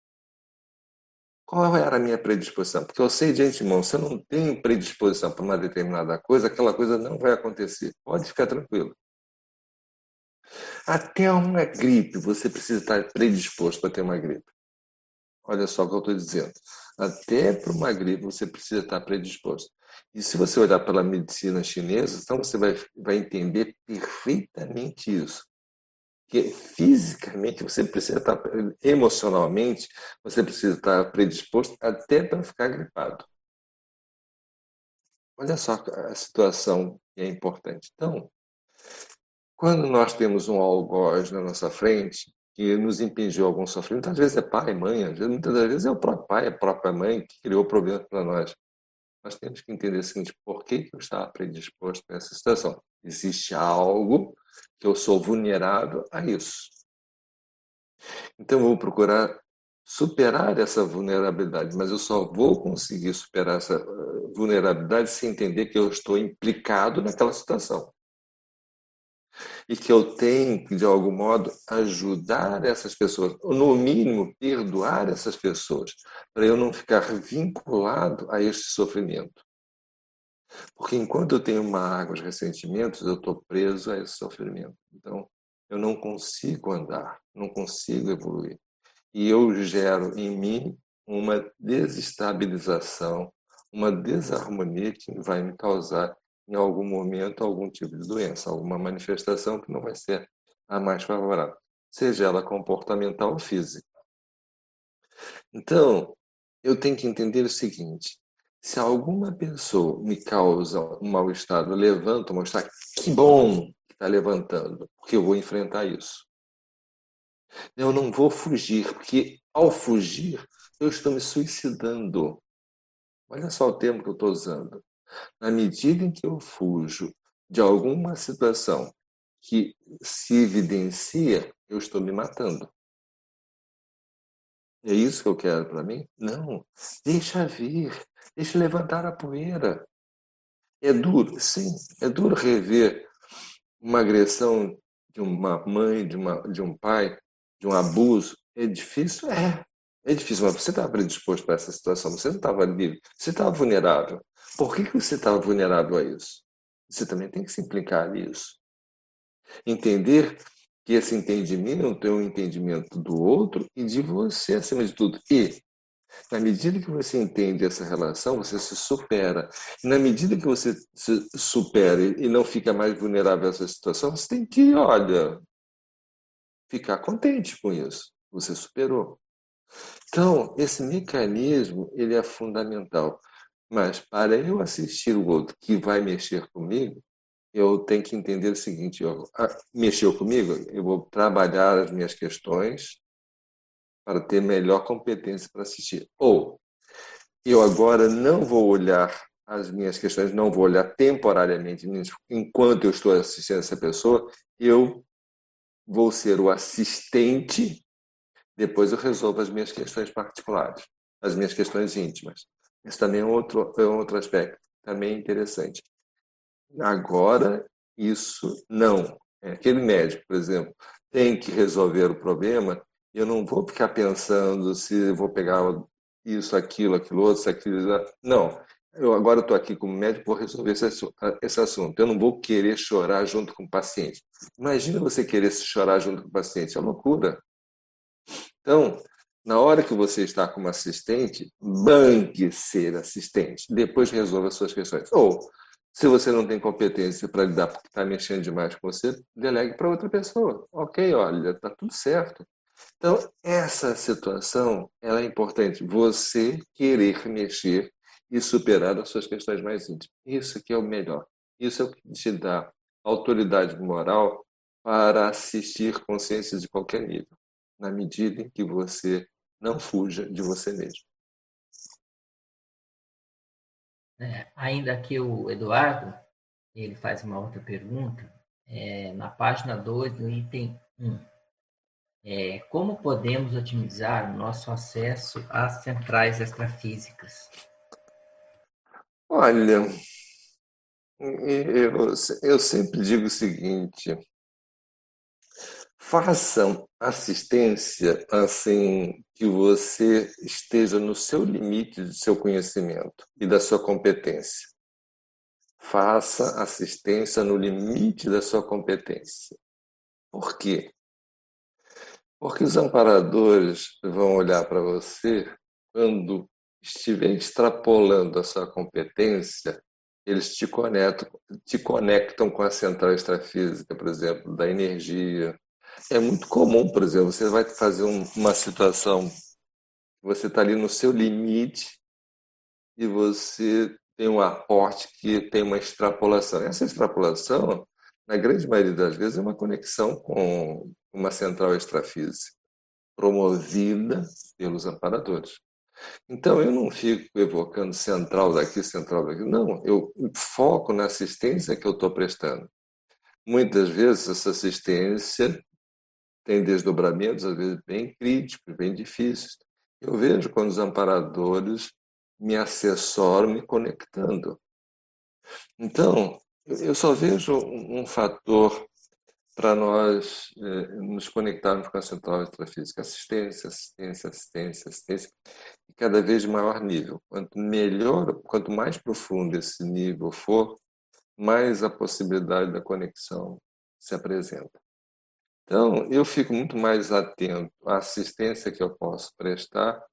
Qual era a minha predisposição? Porque eu sei de antemão, se eu não tenho predisposição para uma determinada coisa, aquela coisa não vai acontecer. Pode ficar tranquilo. Até uma gripe, você precisa estar predisposto para ter uma gripe. Olha só o que eu estou dizendo. Até para uma gripe você precisa estar predisposto. E se você olhar pela medicina chinesa, então você vai, vai entender perfeitamente isso. Que fisicamente você precisa estar, emocionalmente, você precisa estar predisposto até para ficar gripado. Olha só a situação que é importante. Então, quando nós temos um algoz na nossa frente, que nos impingiu algum sofrimento. Às vezes é pai, mãe, às vezes, muitas das vezes é o próprio pai, a própria mãe que criou problemas para nós. Nós temos que entender o seguinte: por que eu estava predisposto a essa situação? Existe algo que eu sou vulnerável a isso. Então eu vou procurar superar essa vulnerabilidade, mas eu só vou conseguir superar essa eh, vulnerabilidade se entender que eu estou implicado naquela situação e que eu tenho que, de algum modo, ajudar essas pessoas, ou no mínimo, perdoar essas pessoas, para eu não ficar vinculado a este sofrimento. Porque enquanto eu tenho mágoas, ressentimentos, eu estou preso a esse sofrimento. Então, eu não consigo andar, não consigo evoluir. E eu gero em mim uma desestabilização, uma desarmonia que vai me causar em algum momento algum tipo de doença, alguma manifestação que não vai ser a mais favorável, seja ela comportamental ou física. Então, eu tenho que entender o seguinte: se alguma pessoa me causa um mal-estar, levanta um mal-estar, que bom que está levantando, porque eu vou enfrentar isso. Eu não vou fugir, porque ao fugir, eu estou me suicidando. Olha só o termo que eu estou usando. Na medida em que eu fujo de alguma situação que se evidencia, eu estou me matando. É isso que eu quero para mim? Não. Deixa vir. Deixa levantar a poeira. É duro, sim. É duro rever uma agressão de uma mãe, de, uma, de um pai, de um abuso. É difícil? É. É difícil, mas você estava predisposto para essa situação. Você não estava livre. Você estava vulnerável. Por que, que você estava vulnerável a isso? Você também tem que se implicar nisso. Entender que esse entendimento é um entendimento do outro e de você, acima de tudo. E, na medida que você entende essa relação, você se supera. E na medida que você se supera e não fica mais vulnerável a essa situação, você tem que, olha, ficar contente com isso. Você superou. Então, esse mecanismo, ele é fundamental. Mas para eu assistir o outro que vai mexer comigo, eu tenho que entender o seguinte: eu, mexeu comigo, eu vou trabalhar as minhas questões para ter melhor competência para assistir. Ou eu agora não vou olhar as minhas questões, não vou olhar temporariamente enquanto eu estou assistindo essa pessoa, eu vou ser o assistente, depois eu resolvo as minhas questões particulares, as minhas questões íntimas. Esse também é outro, é outro aspecto, também interessante. Agora, isso não. É, aquele médico, por exemplo, tem que resolver o problema, eu não vou ficar pensando se vou pegar isso, aquilo, aquilo outro, se aquilo. Não. Eu agora estou aqui como médico, vou resolver esse, esse assunto. Eu não vou querer chorar junto com o paciente. Imagina você querer chorar junto com o paciente, é loucura. Então, na hora que você está como assistente, banque ser assistente. Depois resolva as suas questões. Ou se você não tem competência para lidar porque está mexendo demais com você, delegue para outra pessoa. Ok, olha, está tudo certo. Então, essa situação ela é importante. Você querer mexer e superar as suas questões mais íntimas. Isso que é o melhor. Isso é o que te dá autoridade moral para assistir consciências de qualquer nível, na medida em que você não fuja de você mesmo. É, ainda aqui o Eduardo, ele faz uma outra pergunta, é, na página 2, no item 1. É, como podemos otimizar o nosso acesso às centrais extrafísicas? Olha, eu, eu sempre digo o seguinte: façam assistência assim que você esteja no seu limite do seu conhecimento e da sua competência. Faça assistência no limite da sua competência. Por quê? Porque os amparadores vão olhar para você quando estiver extrapolando a sua competência, eles te conectam, te conectam com a central extrafísica, por exemplo, da energia, é muito comum, por exemplo, você vai fazer um, uma situação, você está ali no seu limite e você tem um aporte que tem uma extrapolação. Essa extrapolação, na grande maioria das vezes, é uma conexão com uma central extrafísica, promovida pelos amparadores. Então, eu não fico evocando central daqui, central daqui. Não, eu foco na assistência que eu estou prestando. Muitas vezes, essa assistência tem desdobramentos, às vezes, bem críticos, bem difíceis. Eu vejo quando os amparadores me assessoram, me conectando. Então, eu só vejo um fator para nós eh, nos conectarmos com a central extrafísica: assistência, assistência, assistência, assistência, e cada vez de maior nível. Quanto melhor, quanto mais profundo esse nível for, mais a possibilidade da conexão se apresenta. Então, eu fico muito mais atento à assistência que eu posso prestar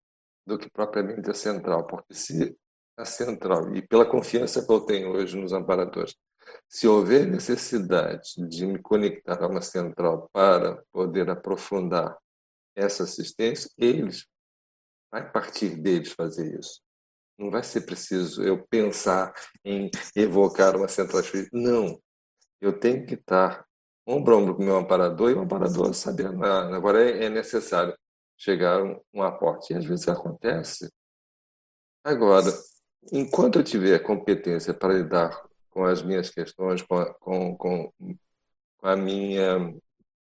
do que propriamente a central, porque se a central, e pela confiança que eu tenho hoje nos amparadores, se houver necessidade de me conectar a uma central para poder aprofundar essa assistência, eles vai partir deles fazer isso. Não vai ser preciso eu pensar em evocar uma central espírita. Não. Eu tenho que estar ombro a ombro com o meu amparador e o amparador sabendo, ah, agora é, é necessário chegar um, um aporte. E às vezes acontece. Agora, enquanto eu tiver competência para lidar com as minhas questões, com a, com, com, com a minha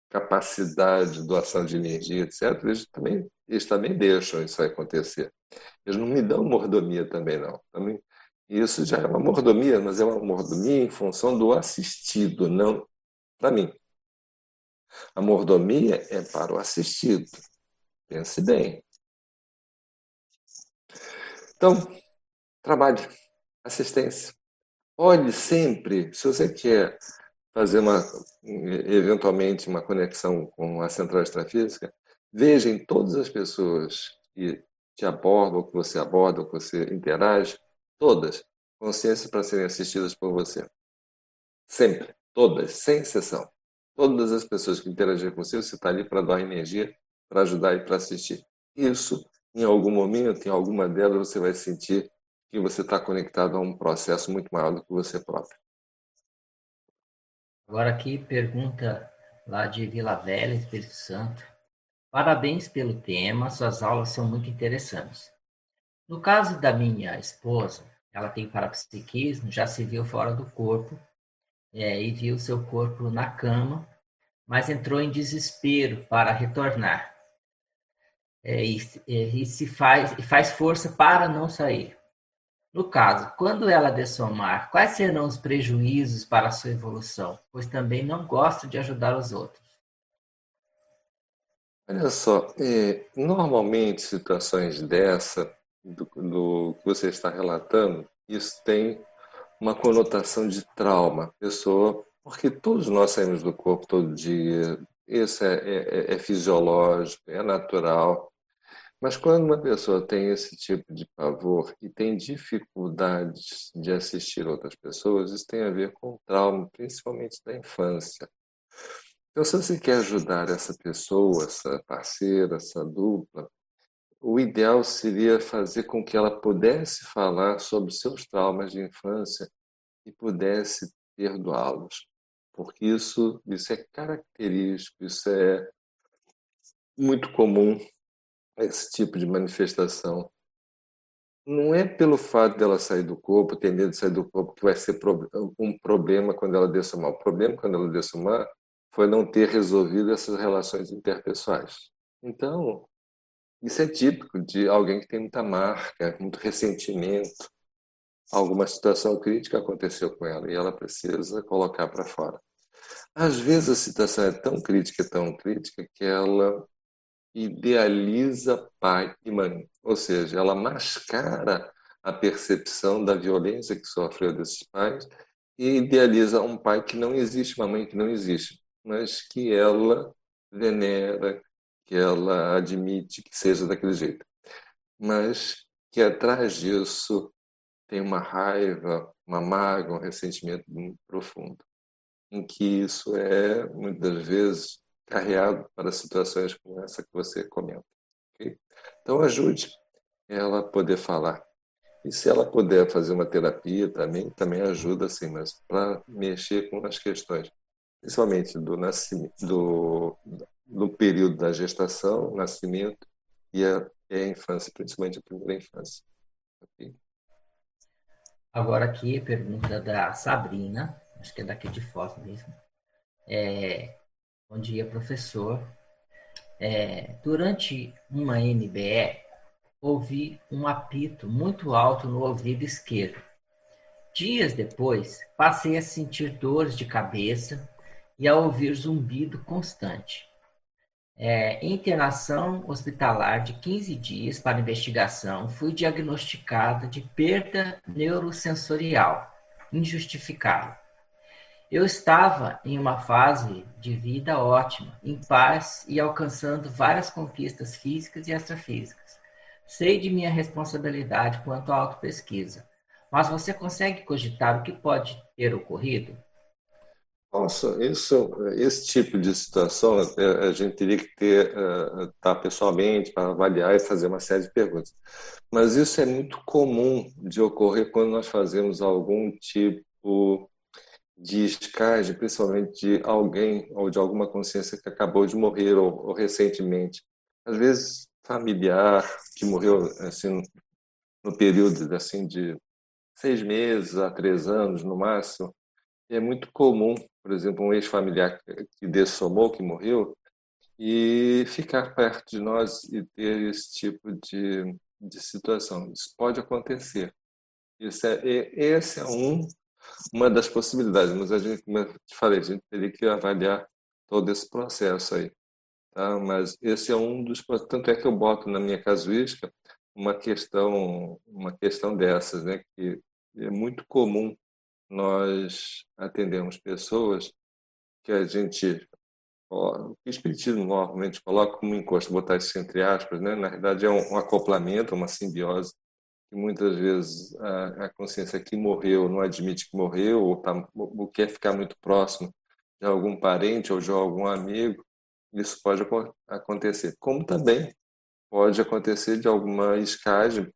capacidade de doação de energia, etc., eles também, eles também deixam isso acontecer. Eles não me dão mordomia também, não. Também, isso já é uma mordomia, mas é uma mordomia em função do assistido, não para mim. A mordomia é para o assistido. Pense bem. Então, trabalhe, assistência. Olhe sempre, se você quer fazer uma, eventualmente uma conexão com a central extrafísica, veja em todas as pessoas que te abordam, que você aborda, que você interage, todas, consciência para serem assistidas por você. Sempre, todas, sem exceção. Todas as pessoas que interagirem com você, você está ali para dar energia, para ajudar e para assistir. Isso, em algum momento, em alguma delas, você vai sentir que você está conectado a um processo muito maior do que você próprio. Agora aqui pergunta lá de Vila Velha, Espírito Santo. Parabéns pelo tema, suas aulas são muito interessantes. No caso da minha esposa, ela tem parapsiquismo, já se viu fora do corpo é, e viu seu corpo na cama, mas entrou em desespero para retornar. É, e, e, se faz, faz força para não sair. No caso, quando ela dessomar, quais serão os prejuízos para a sua evolução? Pois também não gosto de ajudar os outros. Olha só, é, normalmente situações dessa, do, do, que você está relatando, isso tem uma conotação de trauma. Pessoa, porque todos nós saímos do corpo todo dia, isso é, é, é fisiológico, é natural. Mas quando uma pessoa tem esse tipo de pavor e tem dificuldades de assistir outras pessoas, isso tem a ver com trauma, principalmente da infância. Então, se você quer ajudar essa pessoa, essa parceira, essa dupla, o ideal seria fazer com que ela pudesse falar sobre seus traumas de infância e pudesse perdoá-los. Porque isso, isso é característico, isso é muito comum esse tipo de manifestação. Não é pelo fato dela sair do corpo, ter medo de sair do corpo, que vai ser um problema quando ela dessomar. O problema quando ela dessomar foi não ter resolvido essas relações interpessoais. Então, isso é típico de alguém que tem muita marca, muito ressentimento. Alguma situação crítica aconteceu com ela e ela precisa colocar para fora. Às vezes a situação é tão crítica, tão crítica, que ela idealiza pai e mãe, ou seja, ela mascara a percepção da violência que sofreu desses pais e idealiza um pai que não existe, uma mãe que não existe, mas que ela venera, que ela admite que seja daquele jeito. Mas que atrás disso tem uma raiva, uma mágoa, um ressentimento muito profundo, em que isso é, muitas vezes, carreado para situações como essa que você comenta. Okay? Então, ajude ela a poder falar. E se ela puder fazer uma terapia também, também ajuda, sim, mas para mexer com as questões, principalmente do nascimento, do, do período da gestação, nascimento e a, a infância, principalmente a primeira infância. Agora aqui, pergunta da Sabrina, acho que é daqui de Foz mesmo. É, Bom dia, professor. É, durante uma NBE, ouvi um apito muito alto no ouvido esquerdo. Dias depois, passei a sentir dores de cabeça e a ouvir zumbido constante. É, internação hospitalar de 15 dias para investigação, fui diagnosticada de perda neurosensorial injustificável. Eu estava em uma fase de vida ótima, em paz e alcançando várias conquistas físicas e extrafísicas. Sei de minha responsabilidade quanto à autopesquisa, mas você consegue cogitar o que pode ter ocorrido? Nossa, isso, esse tipo de situação a gente teria que ter estar pessoalmente para avaliar e fazer uma série de perguntas. Mas isso é muito comum de ocorrer quando nós fazemos algum tipo de escagem, principalmente de alguém ou de alguma consciência que acabou de morrer ou, ou recentemente. Às vezes familiar que morreu assim no período assim de seis meses a três anos no máximo. É muito comum, por exemplo, um ex-familiar que dessomou, que morreu, e ficar perto de nós e ter esse tipo de, de situação. Isso pode acontecer. Isso é, esse é um, uma das possibilidades, mas a gente, como eu te falei, a gente teria que avaliar todo esse processo aí. Tá? Mas esse é um dos. Tanto é que eu boto na minha casuística uma questão, uma questão dessas, né? que é muito comum nós atendermos pessoas que a gente o espiritismo normalmente coloca como encosto, botar isso entre aspas, né? na verdade é um acoplamento, uma simbiose, que muitas vezes a, a, consciência que morreu não admite que morreu, ou, tá, ou quer ficar muito próximo de algum parente ou de algum amigo, isso pode acontecer. Como também pode acontecer de alguma escagem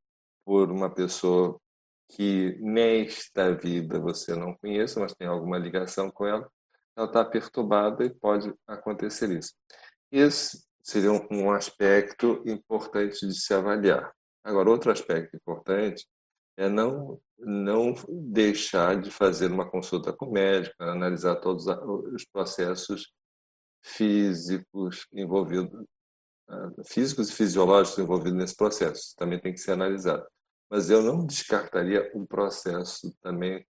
por uma pessoa que nesta vida você não conhece, mas tem alguma ligação com ela, ela está perturbada e pode acontecer isso. Esse seria um aspecto importante de se avaliar. Agora, outro aspecto importante é não não deixar de fazer uma consulta com o médico, analisar todos os processos físicos envolvidos, ah, físicos e fisiológicos envolvidos nesse processo. Também tem que ser analisado. Mas eu não descartaria o processo também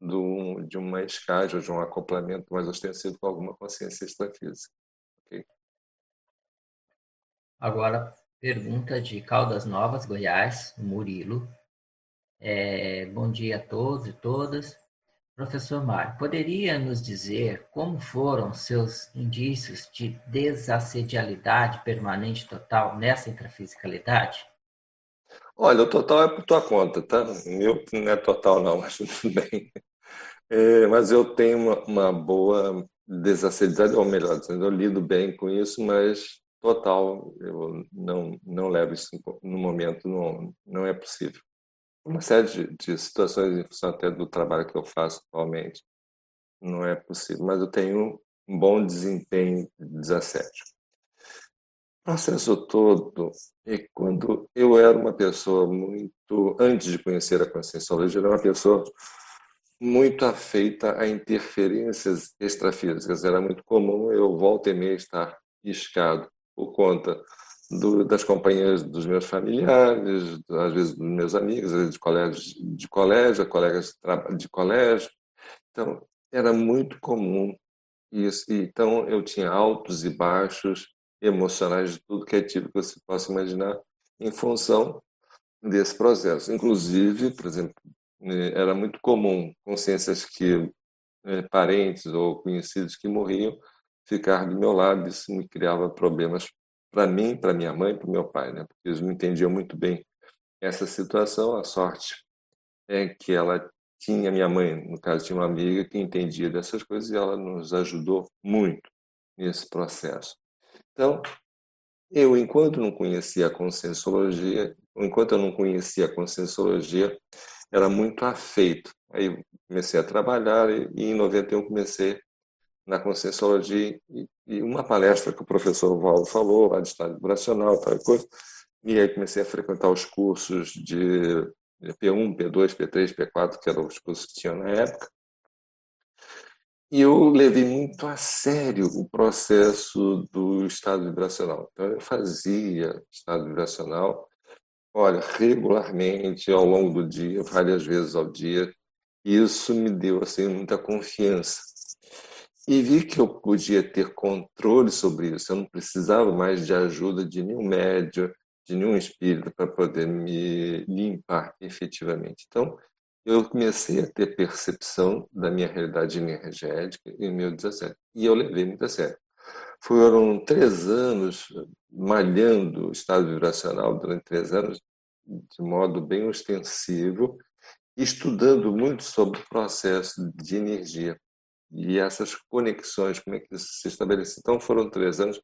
do, de uma escagem ou de um acoplamento mais ostensivo com alguma consciência extrafísica. Okay? Agora, pergunta de Caldas Novas, Goiás, Murilo. É, bom dia a todos e todas. Professor Mário, poderia nos dizer como foram seus indícios de desassedialidade permanente total nessa intrafisicalidade? Olha, o total é por tua conta, tá? Meu não é total não, *laughs* mas tudo bem. É, mas eu tenho uma, uma boa desassedialidade, ou melhor dizendo, eu lido bem com isso, mas total eu não, não levo isso no momento, não, não é possível. Uma série de, de situações, em função até do trabalho que eu faço atualmente, não é possível, mas eu tenho um bom desempenho de desassédio processo todo é quando eu era uma pessoa muito, antes de conhecer a conscienciologia, eu era uma pessoa muito afeita a interferências extrafísicas. Era muito comum eu volta e meia estar iscado por conta do, das companhias dos meus familiares, às vezes dos meus amigos, às vezes de colégios de colégio, colegas de colégio. Então, era muito comum isso. Então, eu tinha altos e baixos emocionais de tudo que é tipo que você possa imaginar em função desse processo. Inclusive, por exemplo, né, era muito comum consciências que né, parentes ou conhecidos que morriam ficar do meu lado, isso me criava problemas para mim, para minha mãe, para meu pai, né? Porque eles não entendiam muito bem essa situação. A sorte é que ela tinha minha mãe, no caso tinha uma amiga que entendia dessas coisas e ela nos ajudou muito nesse processo. Então, eu, enquanto não conhecia a enquanto eu não conhecia a conscienciologia, era muito afeito. Aí comecei a trabalhar e, e em 91 comecei na conscienciologia e, e, uma palestra que o professor Valdo falou, lá de estado vibracional, tal coisa, e aí comecei a frequentar os cursos de P1, P2, P3, P4, que eram os cursos que tinha na época, e eu levei muito a sério o processo do estado vibracional. Então, eu fazia estado vibracional, olha, regularmente, ao longo do dia, várias vezes ao dia. E isso me deu assim muita confiança. E vi que eu podia ter controle sobre isso. Eu não precisava mais de ajuda de nenhum médium, de nenhum espírito para poder me limpar efetivamente. Então, eu comecei a ter percepção da minha realidade energética em meu 17. E eu levei muito a sério. Foram três anos malhando o estado vibracional durante três anos de modo bem ostensivo, estudando muito sobre o processo de energia. e essas conexões, como é que isso se estabelece. Então, foram três anos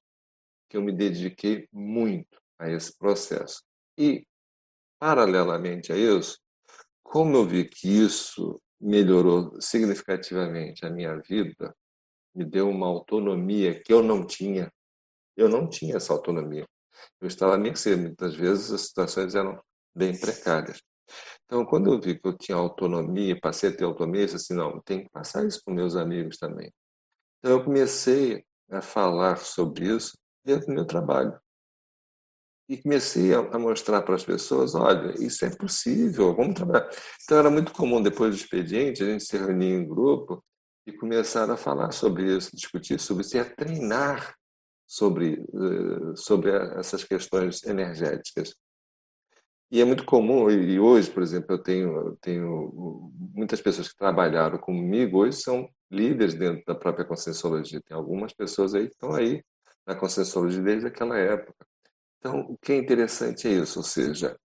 que eu me dediquei muito a esse processo. E, paralelamente a isso, como eu vi que isso melhorou significativamente a minha vida, me deu uma autonomia que eu não tinha. Eu não tinha essa autonomia. Eu estava a mercê. Muitas vezes as situações eram bem precárias. Então, quando eu vi que eu tinha autonomia, passei a ter autonomia, eu disse assim, não, tem que passar isso para meus amigos também. Então, eu comecei a falar sobre isso dentro do meu trabalho. E comecei a mostrar para as pessoas, olha, isso é possível, vamos trabalhar. Então, era muito comum, depois do expediente, a gente se reunir em grupo e começar a falar sobre isso, discutir sobre isso, e a treinar sobre, eh, sobre essas questões energéticas. E é muito comum, e hoje, por exemplo, eu tenho, tenho muitas pessoas que trabalharam comigo, hoje são líderes dentro da própria Conscienciologia. Tem algumas pessoas aí que estão aí na Conscienciologia desde aquela época. Então, o que é interessante é isso, ou seja,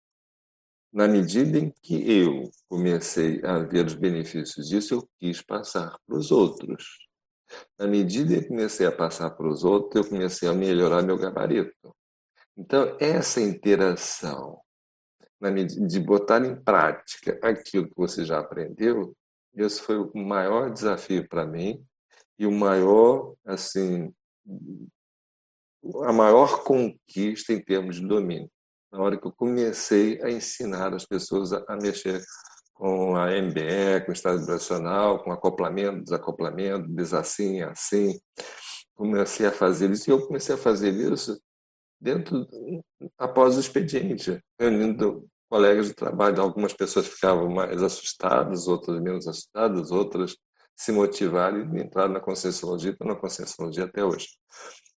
na medida em que eu comecei a ver os benefícios disso, eu quis passar para os outros. Na medida em que comecei a passar para os outros, eu comecei a melhorar meu gabarito. Então, essa interação de botar em prática aquilo que você já aprendeu, esse foi o maior desafio para mim e o maior, assim, a maior conquista em termos de domínio. Na hora que eu comecei a ensinar as pessoas a, a mexer com a MBE, com o estado vibracional, com acoplamento, desacoplamento, desassim, assim. Comecei a fazer isso e eu comecei a fazer isso dentro após o expediente, reunindo colegas de trabalho. Algumas pessoas ficavam mais assustadas, outras menos assustadas, outras se motivaram e entraram na Conscienciologia, estão na Conscienciologia até hoje.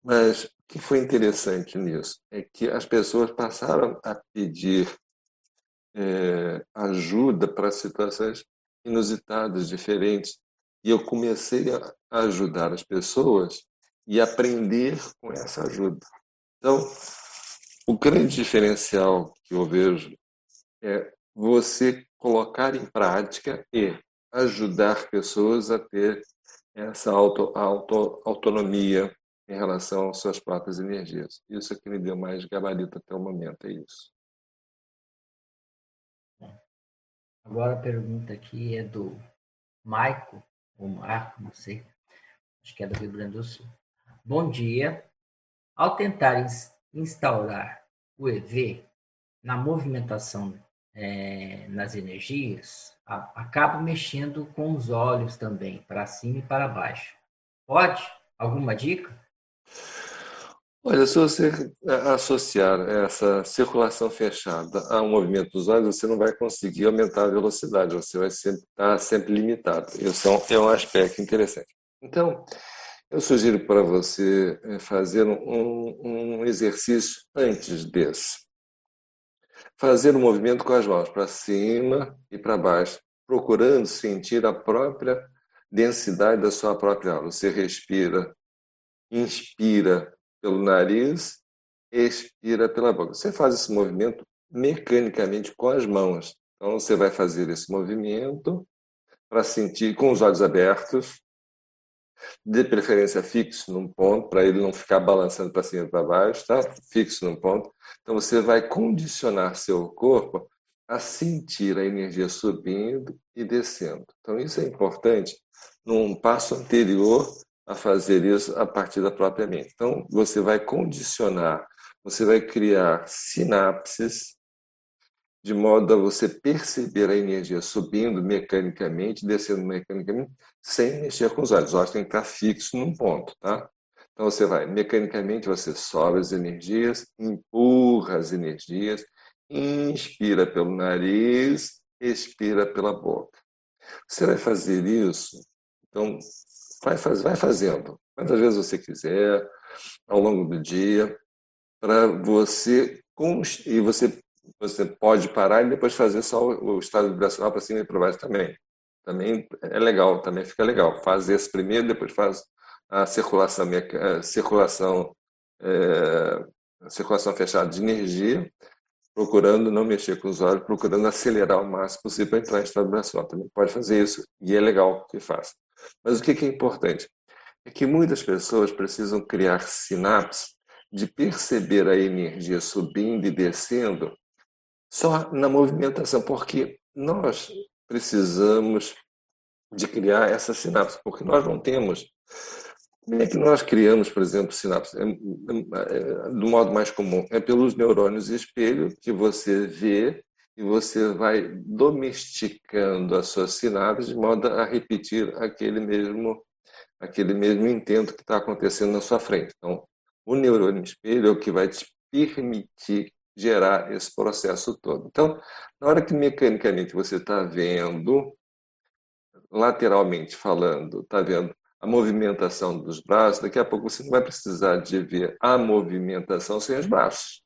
Mas que foi interessante nisso é que as pessoas passaram a pedir é, ajuda para situações inusitadas, diferentes. E eu comecei a ajudar as pessoas e aprender com essa ajuda. Então, o grande diferencial que eu vejo é você colocar em prática e ajudar pessoas a ter essa auto, auto, autonomia em relação às suas próprias energias. Isso é que me deu mais gabarito até o momento, é isso. Agora a pergunta aqui é do Maico, ou Marco, não sei, acho que é do Rio Grande do Sul. Bom dia. Ao tentar instaurar o EV na movimentação é, nas energias, a, acabo mexendo com os olhos também, para cima e para baixo. Pode? Alguma dica? Olha, se você associar essa circulação fechada ao movimento dos olhos, você não vai conseguir aumentar a velocidade, você vai sempre estar sempre limitado. Isso é um aspecto interessante. Então, eu sugiro para você eh, fazer um, um exercício antes desse. Fazer um movimento com as mãos para cima e para baixo, procurando sentir a própria densidade da sua própria aula. Você respira, inspira pelo nariz, expira pela boca. Você faz esse movimento mecanicamente com as mãos. Então você vai fazer esse movimento para sentir com os olhos abertos, de preferência fixo num ponto, para ele não ficar balançando para cima e para baixo, tá? Fixo num ponto. Então você vai condicionar seu corpo a sentir a energia subindo e descendo. Então isso é importante num passo anterior a fazer isso a partir da própria mente. Então você vai condicionar, você vai criar sinapses de modo a você perceber a energia subindo mecanicamente, descendo mecanicamente, sem mexer com os olhos. Os olhos têm que estar fixos num ponto, tá? Então você vai, mecanicamente você sobe as energias, empurra as energias, inspira pelo nariz, expira pela boca. Você vai fazer isso, então vai, faz, vai fazendo, quantas vezes você quiser, ao longo do dia, para você e você você pode parar e depois fazer só o estado vibracional para cima e para baixo também. Também é legal, também fica legal. Faz esse primeiro, depois faz a circulação, a circulação, é, a circulação fechada de energia, procurando não mexer com os olhos, procurando acelerar o máximo possível para entrar em estado vibracional. Também pode fazer isso e é legal que faça. Mas o que é importante? É que muitas pessoas precisam criar sinapses de perceber a energia subindo e descendo só na movimentação, porque nós precisamos de criar essa sinapse, porque nós não temos. Como é que nós criamos, por exemplo, sinapse? É, é, é, do modo mais comum, é pelos neurônios espelho que você vê e você vai domesticando a sua sinapse de modo a repetir aquele mesmo aquele mesmo intento que está acontecendo na sua frente. Então, o neurônio espelho é o que vai te permitir gerar esse processo todo. Então, na hora que mecanicamente você está vendo, lateralmente falando, está vendo a movimentação dos braços, daqui a pouco você não vai precisar de ver a movimentação sem os braços,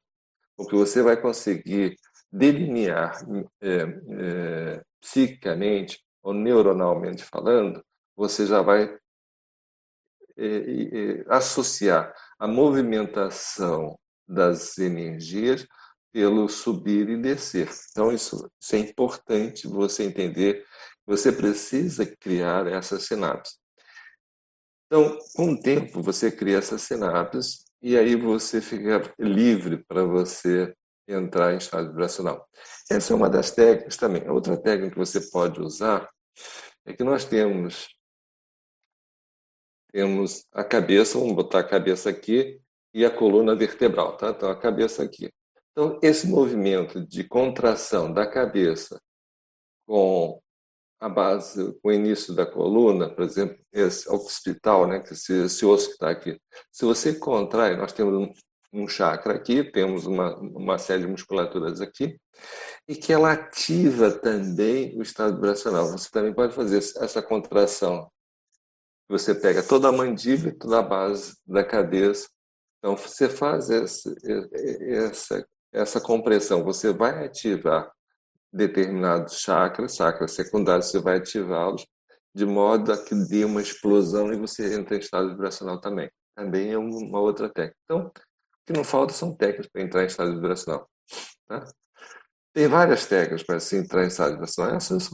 porque você vai conseguir delinear é, é, psicicamente ou neuronalmente falando, você já vai é, é associar a movimentação das energias pelo subir e descer. Então, isso, isso é importante você entender. Você precisa criar essas sinapses. Então, com o tempo, você cria essas sinapses e aí você fica livre para você entrar em estado vibracional. Essa é uma das técnicas também. Outra técnica que você pode usar é que nós temos temos a cabeça, vamos botar a cabeça aqui e a coluna vertebral, tá? Então a cabeça aqui. Então, esse movimento de contração da cabeça com a base, com o início da coluna, por exemplo, esse occipital, né, esse, esse osso que está aqui, se você contrai, nós temos um, chakra aqui, temos uma, uma série de musculaturas aqui, e que ela ativa também o estado vibracional. Você também pode fazer essa contração. Você pega toda a mandíbula, toda a base da cabeça. Então, você faz essa, essa essa compressão, você vai ativar determinados chakras, chakras secundários, você vai ativá-los de modo a que dê uma explosão e você entra em estado vibracional também. Também é uma outra técnica. Então, que não falta são técnicas para entrar em estado vibracional. Tá? Tem várias técnicas para se entrar em estado vibracional. Essas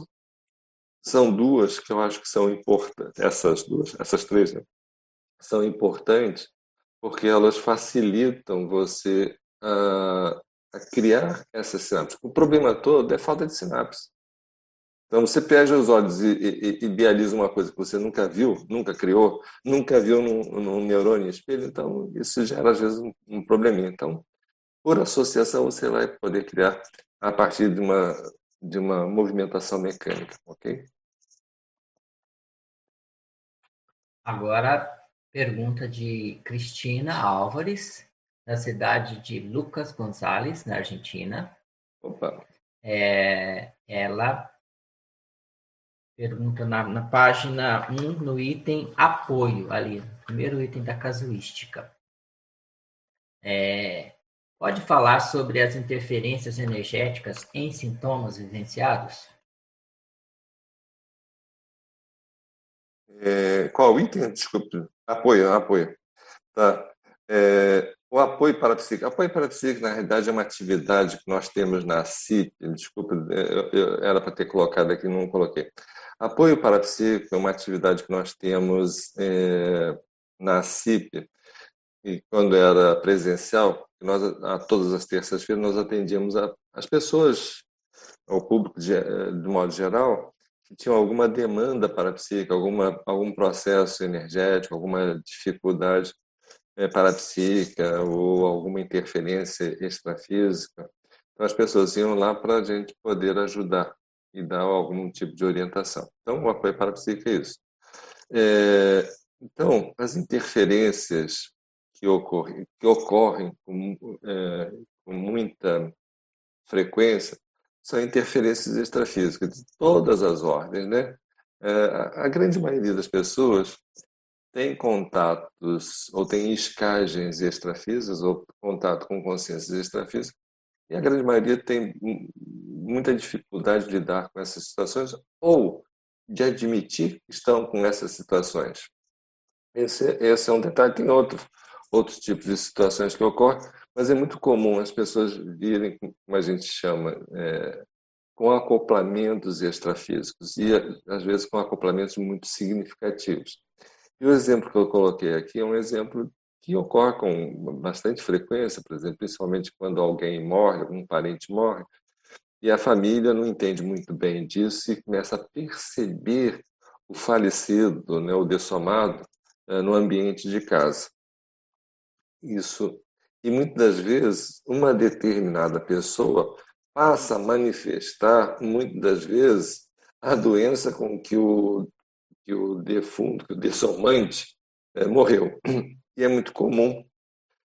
são duas que eu acho que são importantes. Essas duas, essas três, né? são importantes porque elas facilitam você uh, a criar essas sinapses. O problema todo é falta de sinapse. Então, você perde os olhos e, e, e, idealiza uma coisa que você nunca viu, nunca criou, nunca viu num, num neurônio espelho, então isso gera, às vezes, um, um probleminha. Então, por associação, você vai poder criar a partir de uma, de uma movimentação mecânica, ok? Agora, pergunta de Cristina Álvares na cidade de Lucas Gonzalez, na Argentina. Opa! É, ela pergunta na, na página 1, no item apoio, ali, primeiro item da casuística. É, pode falar sobre as interferências energéticas em sintomas vivenciados? É, qual item? Desculpe. Apoio, apoio. Tá. É, o apoio para parapsíquico. Apoio parapsíquico, na realidade, é uma atividade que nós temos na CIP. Desculpa, era para ter colocado aqui, não coloquei. Apoio para parapsíquico é uma atividade que nós temos é, na CIP. E quando era presencial, nós, a todas as terças-feiras, nós atendíamos a, as pessoas, ao público de, de modo geral, que tinham alguma demanda parapsíquica, alguma, algum processo energético, alguma dificuldade é, parapsíquica ou alguma interferência extrafísica. Então, as pessoas iam lá para a gente poder ajudar e dar algum tipo de orientação. Então, o apoio parapsíquico é isso. É, então, as interferências que ocorrem, que ocorrem com, é, com muita frequência são interferências extrafísicas de todas as ordens, né? É, a grande maioria das pessoas tem contatos ou tem escagens extrafísicas ou contato com consciências extrafísicas e a grande maioria tem muita dificuldade de lidar com essas situações ou de admitir que estão com essas situações. Esse, esse é um detalhe. Tem outro, outros tipos de situações que ocorrem, mas é muito comum as pessoas virem, como a gente chama, é, com acoplamentos extrafísicos e às vezes com acoplamentos muito significativos. E o exemplo que eu coloquei aqui é um exemplo que ocorre com bastante frequência, por exemplo, principalmente quando alguém morre, algum parente morre, e a família não entende muito bem disso e começa a perceber o falecido, né, o dessomado, eh, no ambiente de casa. Isso. E muitas das vezes, uma determinada pessoa passa a manifestar, muitas das vezes, a doença com que o, que o defunto, que o dessomante, é, morreu. *clears throat* E é muito comum.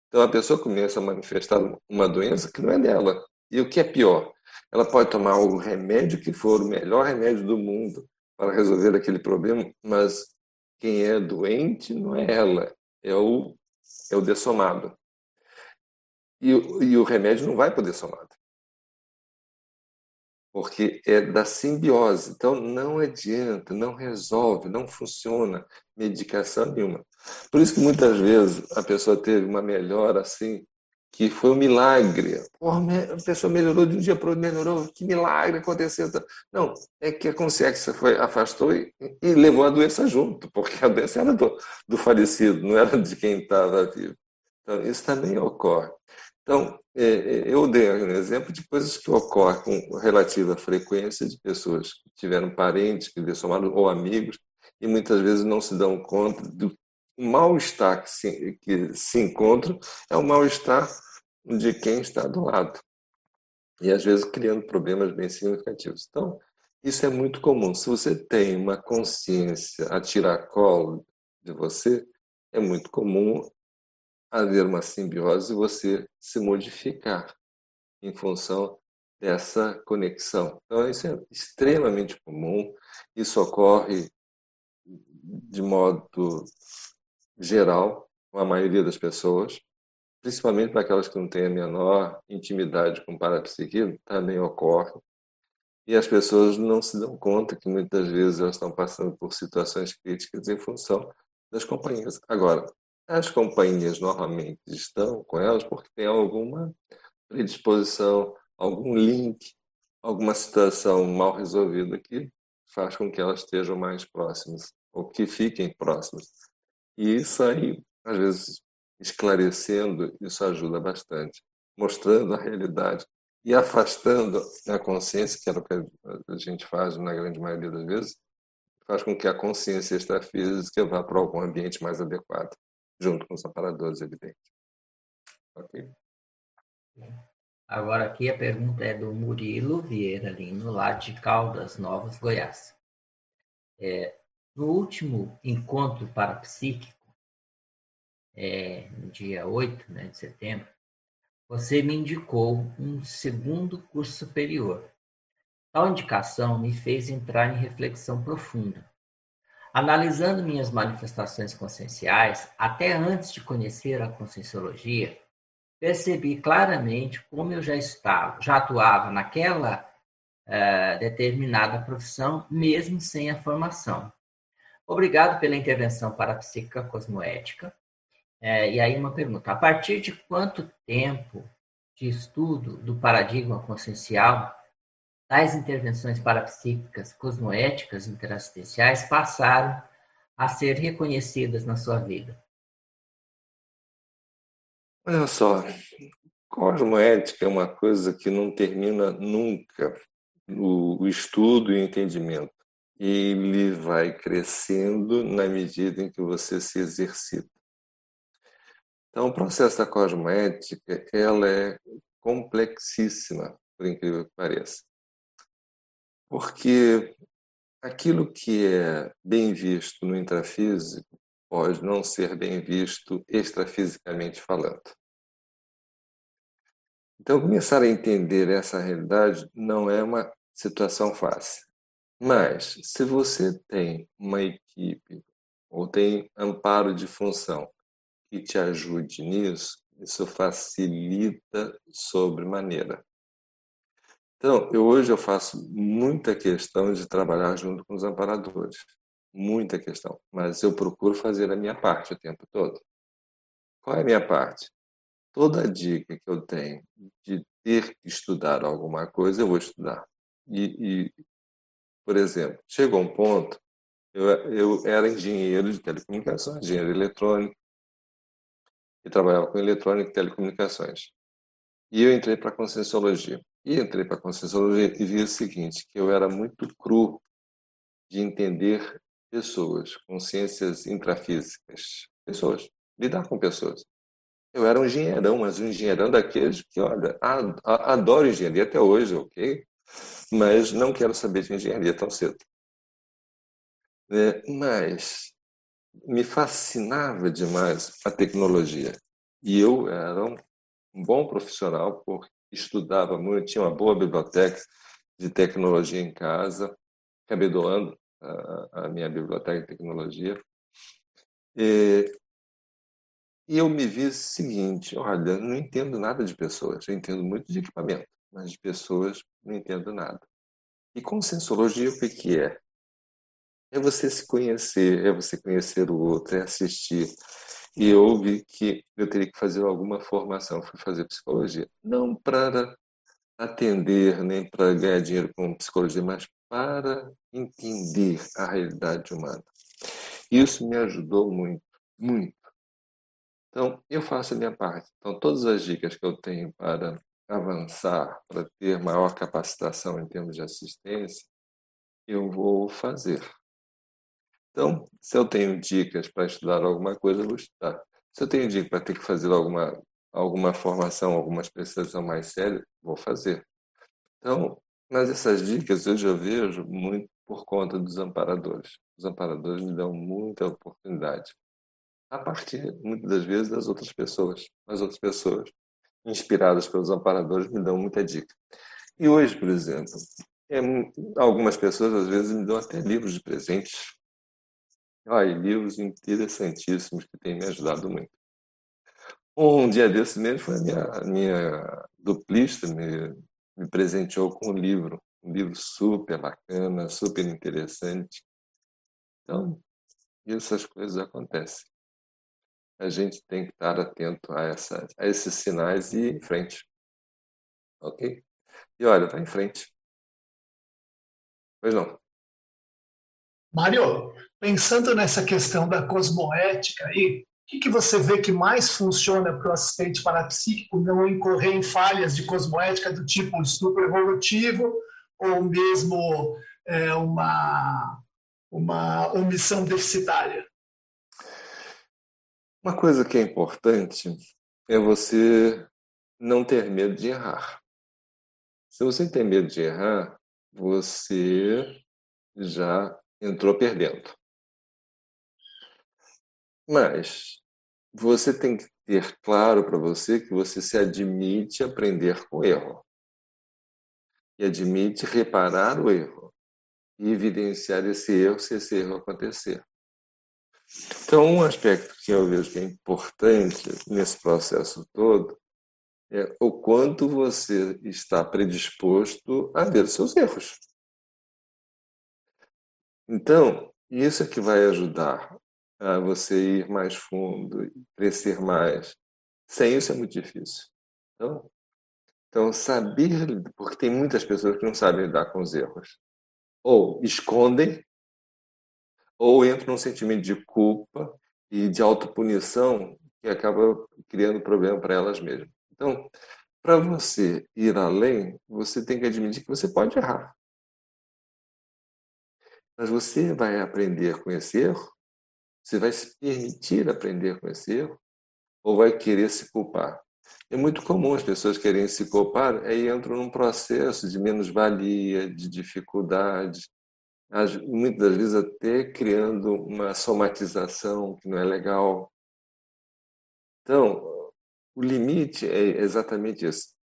Então, a pessoa começa a manifestar uma doença que não é dela. E o que é pior? Ela pode tomar o remédio que for o melhor remédio do mundo para resolver aquele problema, mas quem é doente não é ela, é o, é o dessomado. E, e o remédio não vai para o dessomado. Porque é da simbiose. Então, não adianta, não resolve, não funciona medicação nenhuma. Por isso que muitas vezes a pessoa teve uma melhora assim que foi um milagre. Porra, a pessoa melhorou de um dia para o outro, melhorou, que milagre aconteceu. Não, é que a consciência foi, afastou e, e, levou a doença junto, porque a doença era do, do falecido, não era de quem estava vivo. Então, isso também ocorre. Então, é, é, eu dei um exemplo de coisas que ocorrem com relativa frequência de pessoas que tiveram parentes que somaram ou amigos e muitas vezes não se dão conta do mal-estar que se, que se encontra é o mal-estar de quem está do lado. E às vezes criando problemas bem significativos. Então, isso é muito comum. Se você tem uma consciência a tirar colo de você, é muito comum haver uma simbiose e você se modificar em função dessa conexão. Então, isso é extremamente comum. Isso ocorre de modo geral com a maioria das pessoas, principalmente para aquelas que não têm a menor intimidade com o parapsiquismo, também ocorre. E as pessoas não se dão conta que muitas vezes elas estão passando por situações críticas em função das companhias. Agora, as companhias normalmente estão com elas porque tem alguma predisposição, algum link, alguma situação mal resolvida que faz com que elas estejam mais próximas ou que fiquem próximas. E isso aí, às vezes, esclarecendo, isso ajuda bastante, mostrando a realidade e afastando a consciência, que era o que a gente faz na grande maioria das vezes, faz com que a consciência extrafísica vá para algum ambiente mais adequado, junto com os aparadores, evidente. Ok? Agora aqui a pergunta é do Murilo Vieira Lino, lá de Caldas Novas, Goiás. É, no último encontro parapsíquico, é, no dia 8 né, de setembro, você me indicou um segundo curso superior. Tal indicação me fez entrar em reflexão profunda. Analisando minhas manifestações conscienciais, até antes de conhecer a conscienciologia, percebi claramente como eu já estava, já atuava naquela uh, determinada profissão, mesmo sem a formação. Obrigado pela intervenção parapsíquica cosmoética. É, e aí uma pergunta, a partir de quanto tempo de estudo do paradigma consciencial tais intervenções parapsíquicas, cosmoéticas, interassistenciais passaram a ser reconhecidas na sua vida? Olha só, cosmoética é uma coisa que não termina nunca o, estudo e o entendimento ele vai crescendo na medida em que você se exercita. Então, o processo da cosmética, ela é complexíssima, por incrível que pareça. Porque aquilo que é bem visto no intrafísico pode não ser bem visto extrafisicamente falando. Então, começar a entender essa realidade não é uma situação fácil. Mas, se você tem uma equipe ou tem amparo de função que te ajude nisso, isso facilita sobremaneira. Então, eu, hoje eu faço muita questão de trabalhar junto com os amparadores. Muita questão. Mas eu procuro fazer a minha parte o tempo todo. Qual é a minha parte? Toda dica que eu tenho de ter que estudar alguma coisa, eu vou estudar E, e, por exemplo, chegou um ponto, eu, eu era engenheiro de telecomunicações, engenheiro eletrônico, e trabalhava com eletrônica e telecomunicações. E eu entrei para a Conscienciologia. E entrei para a Conscienciologia e vi o seguinte, que eu era muito cru de entender pessoas, consciências intrafísicas, pessoas, lidar com pessoas. Eu era um engenheirão, mas um engenheirão daqueles que, olha, adoro engenharia até hoje, ok? Mas não quero saber de engenharia tão cedo. É, mas me fascinava demais a tecnologia. E eu era um bom profissional, porque estudava muito, tinha uma boa biblioteca de tecnologia em casa, acabei doando a, a minha biblioteca de tecnologia. E, e eu me vi o seguinte: olha, não entendo nada de pessoas, eu entendo muito de equipamento, mas de pessoas não entendo nada. E conscienciologia, o que, que é? É você se conhecer, é você conhecer o outro, é assistir. E eu vi que eu teria que fazer alguma formação, fui fazer psicologia. Não para atender, nem para ganhar dinheiro com psicologia, mas para entender a realidade humana. Isso me ajudou muito, muito. Então, eu faço a minha parte. Então, todas as dicas que eu tenho para avançar, para ter maior capacitação em termos de assistência, eu vou fazer. Então, se eu tenho dicas para estudar alguma coisa, eu vou estudar. Se eu tenho dicas para ter que fazer alguma, alguma formação, alguma especialização mais séria, vou fazer. Então, mas essas dicas eu já vejo muito por conta dos amparadores. Os amparadores me dão muita oportunidade. A partir, muitas das vezes, das outras pessoas. As outras pessoas, inspiradas pelos amparadores, me dão muita dica. E hoje, por exemplo, é, algumas pessoas às vezes me dão até livros de presentes. Olha, livros interessantíssimos que têm me ajudado muito. Um dia desse mesmo foi a minha, minha duplista, me me presenteou com um livro, um livro super bacana, super interessante. Então, essas coisas acontecem. A gente tem que estar atento a, essa, a esses sinais e ir em frente. Ok? E olha, vai em frente. Pois não. Mário, pensando nessa questão da cosmoética aí, que, que você vê que mais funciona para o assistente parapsíquico não incorrer em falhas de cosmoética do tipo estupro evolutivo ou mesmo é, uma, uma omissão deficitária? Uma coisa que é importante é você não ter medo de errar. Se você tem medo de errar, você já entrou perdendo. Mas você tem que ter claro para você que você se admite aprender com o erro. E admite reparar o erro. E evidenciar esse erro se esse erro acontecer. Então, um aspecto que eu vejo que é importante nesse processo todo é o quanto você está predisposto a ver os seus erros. Então, isso é que vai ajudar a você ir mais fundo, crescer mais. Sem isso é muito difícil. Então, então, saber, porque tem muitas pessoas que não sabem lidar com os erros. Ou escondem, ou entram num sentimento de culpa e de autopunição que acaba criando problema para elas mesmas. Então, para você ir além, você tem que admitir que você pode errar. Mas você vai aprender com esse erro você vai se permitir aprender com esse erro ou vai querer se culpar? É muito comum as pessoas querem se culpar, aí entram num processo de menos-valia, de dificuldade, muitas das vezes até criando uma somatização que não é legal. Então, o limite é exatamente isso: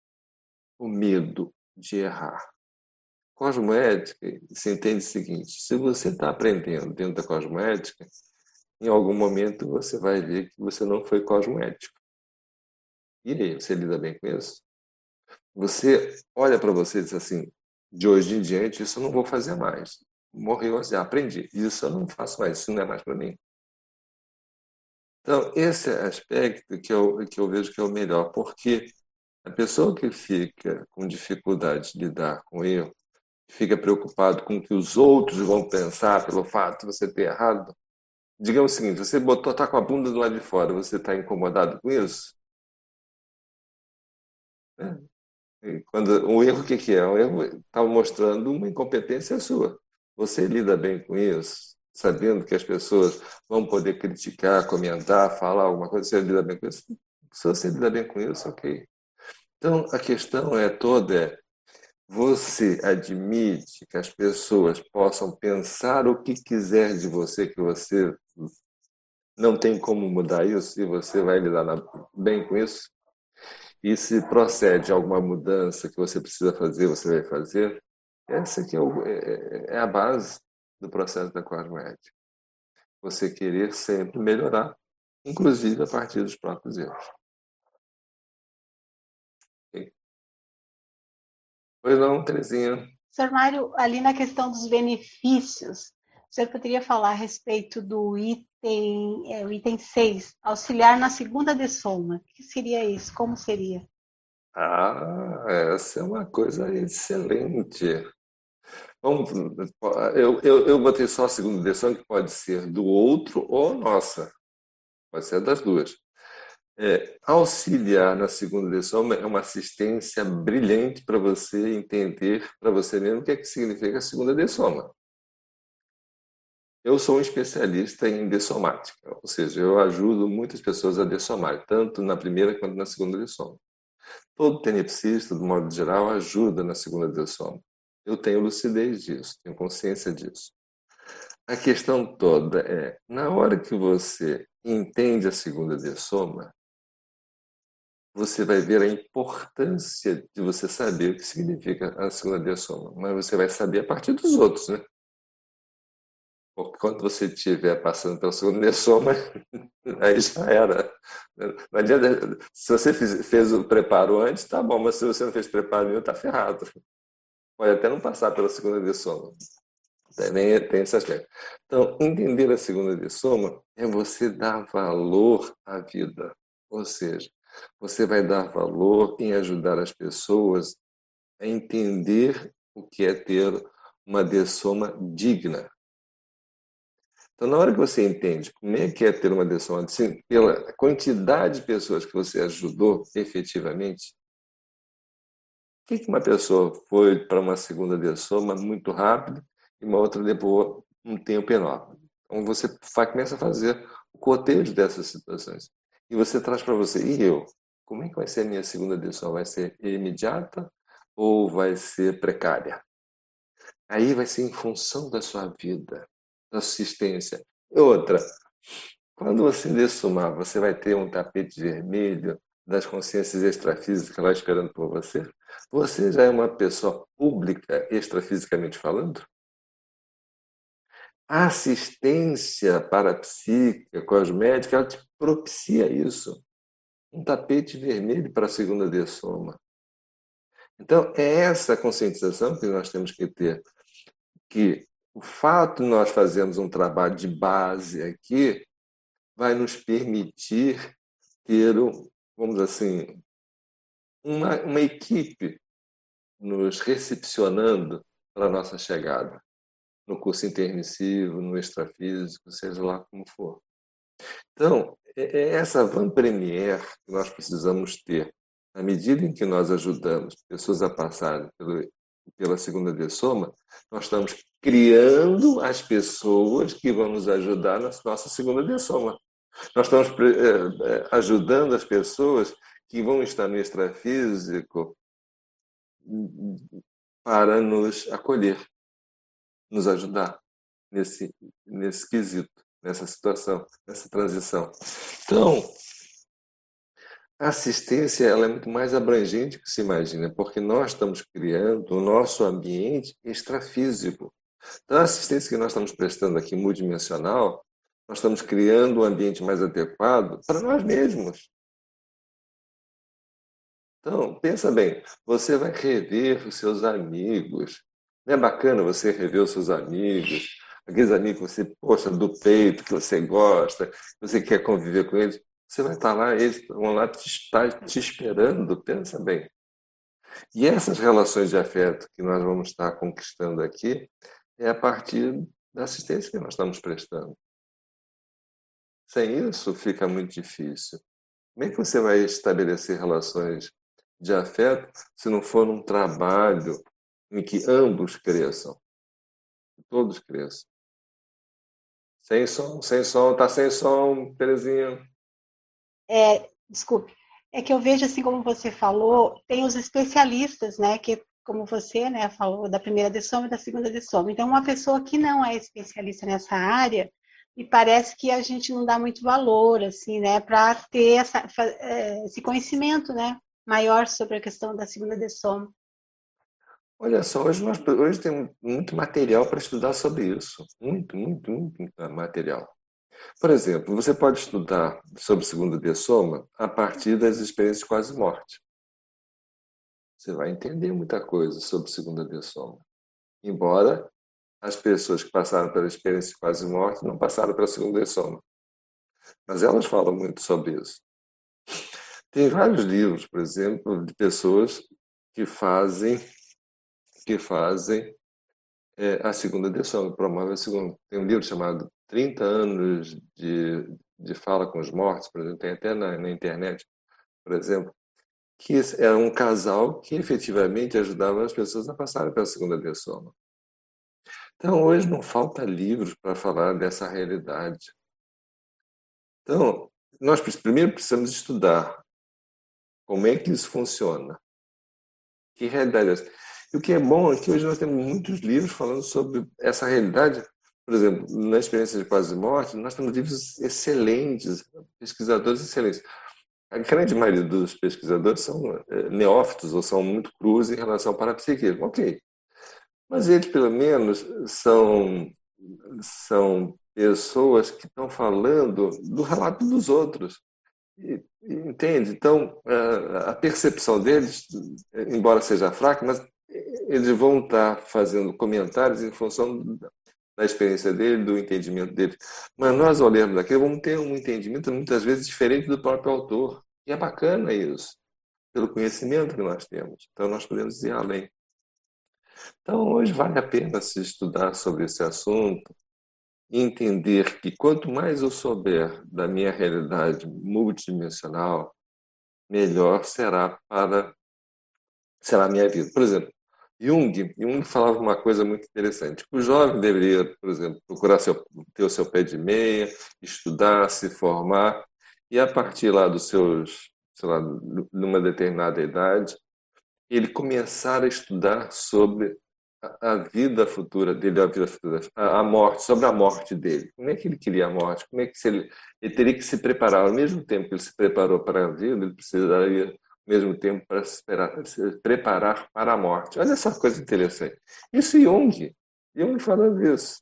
o medo de errar. Cosmoética, se entende o seguinte: se você está aprendendo dentro da cosmoética, em algum momento você vai ver que você não foi cosmoético. E você lida bem com isso? Você olha para você e diz assim, de hoje em diante, isso eu não vou fazer mais. Morreu, já aprendi. Isso eu não faço mais, isso não é mais para mim. Então, esse é aspecto que eu, que eu vejo que é o melhor, porque a pessoa que fica com dificuldade de lidar com erro, fica preocupado com o que os outros vão pensar pelo fato de você ter errado. Digamos o seguinte: você botou, tá com a bunda do lado de fora, você está incomodado com isso? É. Quando o erro, o que, que é? O erro está mostrando uma incompetência sua. Você lida bem com isso, sabendo que as pessoas vão poder criticar, comentar, falar alguma coisa, você lida bem com isso? Se você lida bem com isso, ok. Então, a questão é toda é, você admite que as pessoas possam pensar o que quiser de você, que você não tem como mudar isso e você vai lidar bem com isso? E se procede alguma mudança que você precisa fazer, você vai fazer? Essa é, é, é, é a base do processo da cosmética. Você querer sempre melhorar, inclusive a partir dos próprios erros. Pois não, Terezinha. Sr. Mário, ali na questão dos benefícios, o senhor poderia falar a respeito do item, é, o item 6, auxiliar na segunda de soma. O que seria isso? Como seria? Ah, essa é uma coisa excelente. Vamos, eu, eu, eu botei só a segunda direção, que pode ser do outro ou nossa. Pode ser das duas. É, auxiliar na segunda lição é uma assistência brilhante para você entender para você mesmo o que é que significa a segunda dessoma. Eu sou um especialista em dessomática, ou seja, eu ajudo muitas pessoas a dessomar, tanto na primeira quanto na segunda dessoma. Todo tenepsista, do modo geral, ajuda na segunda dessoma. Eu tenho lucidez disso, tenho consciência disso. A questão toda é, na hora que você entende a segunda dessoma, você vai ver a importância de você saber o que significa a segunda dessoma. Mas você vai saber a partir dos outros, né? Porque quando você estiver passando pela segunda dessoma, *laughs* aí já era. Não adianta, se você fez, fez o preparo antes, tá bom, mas se você não fez preparo nenhum, tá ferrado. Pode até não passar pela segunda dessoma. Tem, tem esse aspecto. Então, entender a segunda dessoma é você dar valor à vida. Ou seja, você vai dar valor em ajudar as pessoas a entender o que é ter uma dessoma digna. Então, na hora que você entende como é que é ter uma dessoma, assim, pela quantidade de pessoas que você ajudou efetivamente, o que uma pessoa foi para uma segunda dessoma muito rápido e uma outra levou um tempo enorme? Então, você começa a fazer o cotejo dessas situações. E você traz para você, e eu? Como é que vai ser a minha segunda decisão? Vai ser imediata ou vai ser precária? Aí vai ser em função da sua vida, da assistência. E outra, quando você dessumar, você vai ter um tapete vermelho das consciências extrafísicas lá esperando por você? Você já é uma pessoa pública, extrafisicamente falando? A assistência parapsíquica, cosmética, ela te propicia isso. Um tapete vermelho para a segunda de soma. Então, é essa conscientização que nós temos que ter. Que o fato de nós fazermos um trabalho de base aqui vai nos permitir ter, vamos assim, uma, uma equipe nos recepcionando para a nossa chegada no curso intermissivo, no extrafísico, seja lá como for. Então, é, é essa van premier que nós precisamos ter. À medida em que nós ajudamos pessoas a passarem pela segunda dessoma, nós estamos criando as pessoas que vão nos ajudar na nossa segunda dessoma. Nós estamos é, ajudando as pessoas que vão estar no extrafísico para nos acolher nos ajudar nesse, nesse quesito, nessa situação, nessa transição. Então, a assistência ela é muito mais abrangente que se imagina, porque nós estamos criando o nosso ambiente extrafísico. Então, a assistência que nós estamos prestando aqui, multidimensional, nós estamos criando um ambiente mais adequado para nós mesmos. Então, pensa bem, você vai rever os seus amigos, não é bacana você rever os seus amigos, aqueles amigos que você, poxa, do peito, que você gosta, que você quer conviver com eles. Você vai estar lá, eles vão lá te, estar te esperando, pensa bem. E essas relações de afeto que nós vamos estar conquistando aqui é a partir da assistência que nós estamos prestando. Sem isso, fica muito difícil. Como é que você vai estabelecer relações de afeto se não for um trabalho em que ambos cresçam? Todos cresçam. Sem som, sem som, tá sem som, Terezinha. É, desculpe. É que eu vejo assim como você falou, tem os especialistas, né, que como você, né, falou da primeira de soma e da segunda de soma. Então, uma pessoa que não é especialista nessa área, me parece que a gente não dá muito valor, assim, né, para ter essa, é, esse conhecimento, né, maior sobre a questão da segunda de soma. Olha só, hoje, nós, hoje tem muito material para estudar sobre isso. Muito, muito, muito material. Por exemplo, você pode estudar sobre segunda de soma a partir das experiências de quase morte. Você vai entender muita coisa sobre segunda de soma. Embora as pessoas que passaram pela experiência de quase morte não passaram pela segunda de soma. Mas elas falam muito sobre isso. Tem vários livros, por exemplo, de pessoas que fazem que fazem é, a segunda edição, promovem a segunda. Tem um livro chamado 30 anos de, de fala com os mortos, por exemplo, tem até na, na internet, por exemplo, que era um casal que efetivamente ajudava as pessoas a passarem pela segunda edição. Então, hoje não falta livros para falar dessa realidade. Então, nós primeiro precisamos estudar como é que isso funciona. Que realidade é essa? E o que é bom é que hoje nós temos muitos livros falando sobre essa realidade. Por exemplo, na experiência de quase morte, nós temos livros excelentes, pesquisadores excelentes. A grande maioria dos pesquisadores são eh, neófitos ou são muito crus em relação ao parapsiquismo. Ok. Mas eles, pelo menos, são, são pessoas que estão falando do relato dos outros. Entende? Então, a percepção deles, embora seja fraca, mas eles vão estar fazendo comentários em função da experiência dele, do entendimento dele. Mas nós, ao lermos vamos ter um entendimento muitas vezes diferente do próprio autor. E é bacana isso, pelo conhecimento que nós temos. Então, nós podemos ir além. Então, hoje vale a pena se estudar sobre esse assunto e entender que quanto mais eu souber da minha realidade multidimensional, melhor será para será a minha vida. Por exemplo, Jung, Jung falava uma coisa muito interessante. O jovem deveria, por exemplo, procurar seu, ter o seu pé de meia, estudar, se formar, e a partir lá dos seus, sei lá, numa determinada idade, ele começar a estudar sobre a, vida futura dele, a vida futura, a, morte, sobre a morte dele. Como é que ele queria a morte? Como é que ele, ele teria que se preparar ao mesmo tempo que ele se preparou para a vida, ele precisaria mesmo tempo para se, esperar, se preparar para a morte. Olha essa coisa interessante. Isso Jung, Jung falando isso.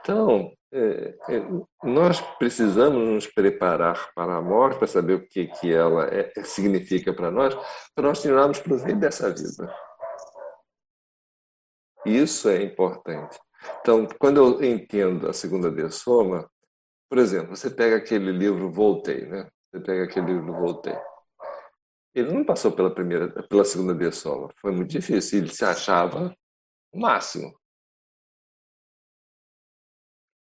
Então, é, é, nós precisamos nos preparar para a morte, para saber o que, que ela é, significa para nós, para nós tirarmos proveito dessa vida. Isso é importante. Então, quando eu entendo a segunda de soma, por exemplo, você pega aquele livro Voltei, né? Você pega aquele livro Voltei. Ele não passou pela primeira, pela segunda via solo. Foi muito difícil. Ele se achava o máximo.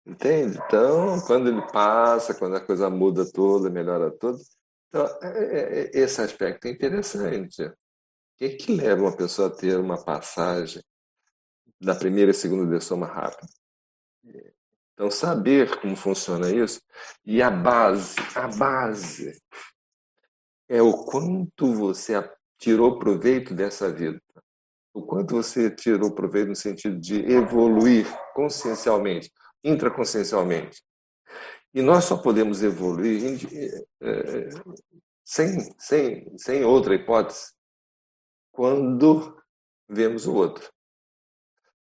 Entende? Então, quando ele passa, quando a coisa muda toda, melhora tudo. Então, é, é, é, esse aspecto é interessante. O que, é que leva uma pessoa a ter uma passagem da primeira e segunda de soma rápida? Então, saber como funciona isso e a base, a base é o quanto você tirou proveito dessa vida. O quanto você tirou proveito no sentido de evoluir consciencialmente, intraconsciencialmente. E nós só podemos evoluir é, sem, sem, sem outra hipótese quando vemos o outro.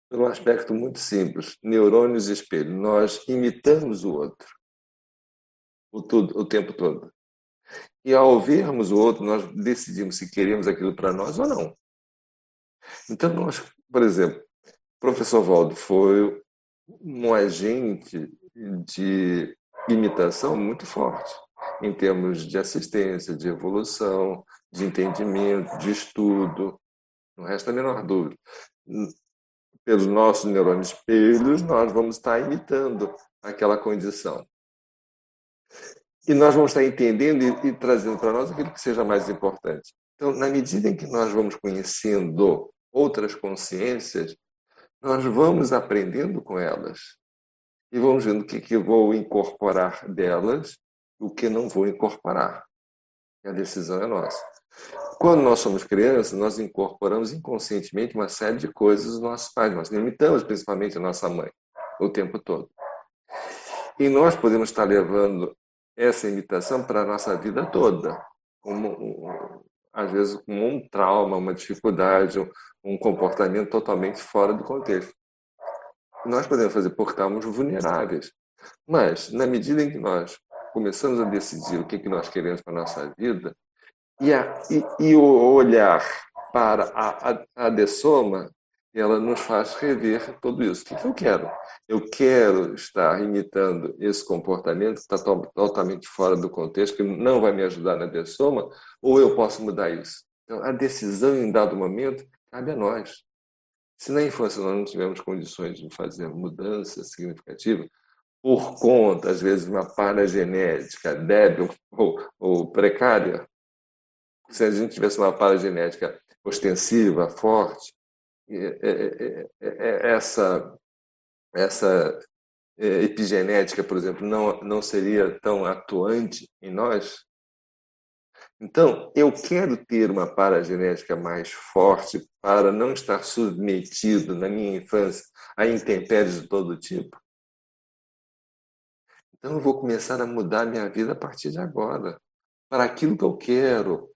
Por um aspecto muito simples, neurônios e espelho. Nós imitamos o outro o, tudo, o tempo todo. E ao vermos o outro, nós decidimos se queremos aquilo para nós ou não. Então, nós, por exemplo, o professor Valdo foi um agente de imitação muito forte, em termos de assistência, de evolução, de entendimento, de estudo, não resta a menor dúvida. Pelos nossos neurônios espelhos, nós vamos estar imitando aquela condição. E nós vamos estar entendendo e, e trazendo para nós aquilo que seja mais importante. Então, na medida em que nós vamos conhecendo outras consciências, nós vamos aprendendo com elas. E vamos vendo o que, que vou incorporar delas o que não vou incorporar. A decisão é nossa. Quando nós somos crianças, nós incorporamos inconscientemente uma série de coisas dos nossos pais. Nós limitamos principalmente a nossa mãe o tempo todo. E nós podemos estar levando essa imitação para a nossa vida toda, como, às vezes como um trauma, uma dificuldade, um comportamento totalmente fora do contexto. Nós podemos fazer porque estamos vulneráveis. Mas, na medida em que nós começamos a decidir o que, que nós queremos para a nossa vida, e, a, e, e o olhar para a, a, a dessoma, ela nos faz rever tudo isso. O que, eu quero? Eu quero estar imitando esse comportamento que está to totalmente fora do contexto, que não vai me ajudar na dessoma, ou eu posso mudar isso? Então, a decisão em dado momento cabe a nós. Se na infância nós não tivemos condições de fazer mudança significativa, por conta, às vezes, de uma paragenética débil *laughs* ou, ou precária, se a gente tivesse uma paragenética ostensiva, forte, essa, essa epigenética, por exemplo, não, não seria tão atuante em nós? Então, eu quero ter uma paragenética mais forte para não estar submetido na minha infância a intempéries de todo tipo. Então eu vou começar a mudar minha vida a partir de agora, para aquilo que eu quero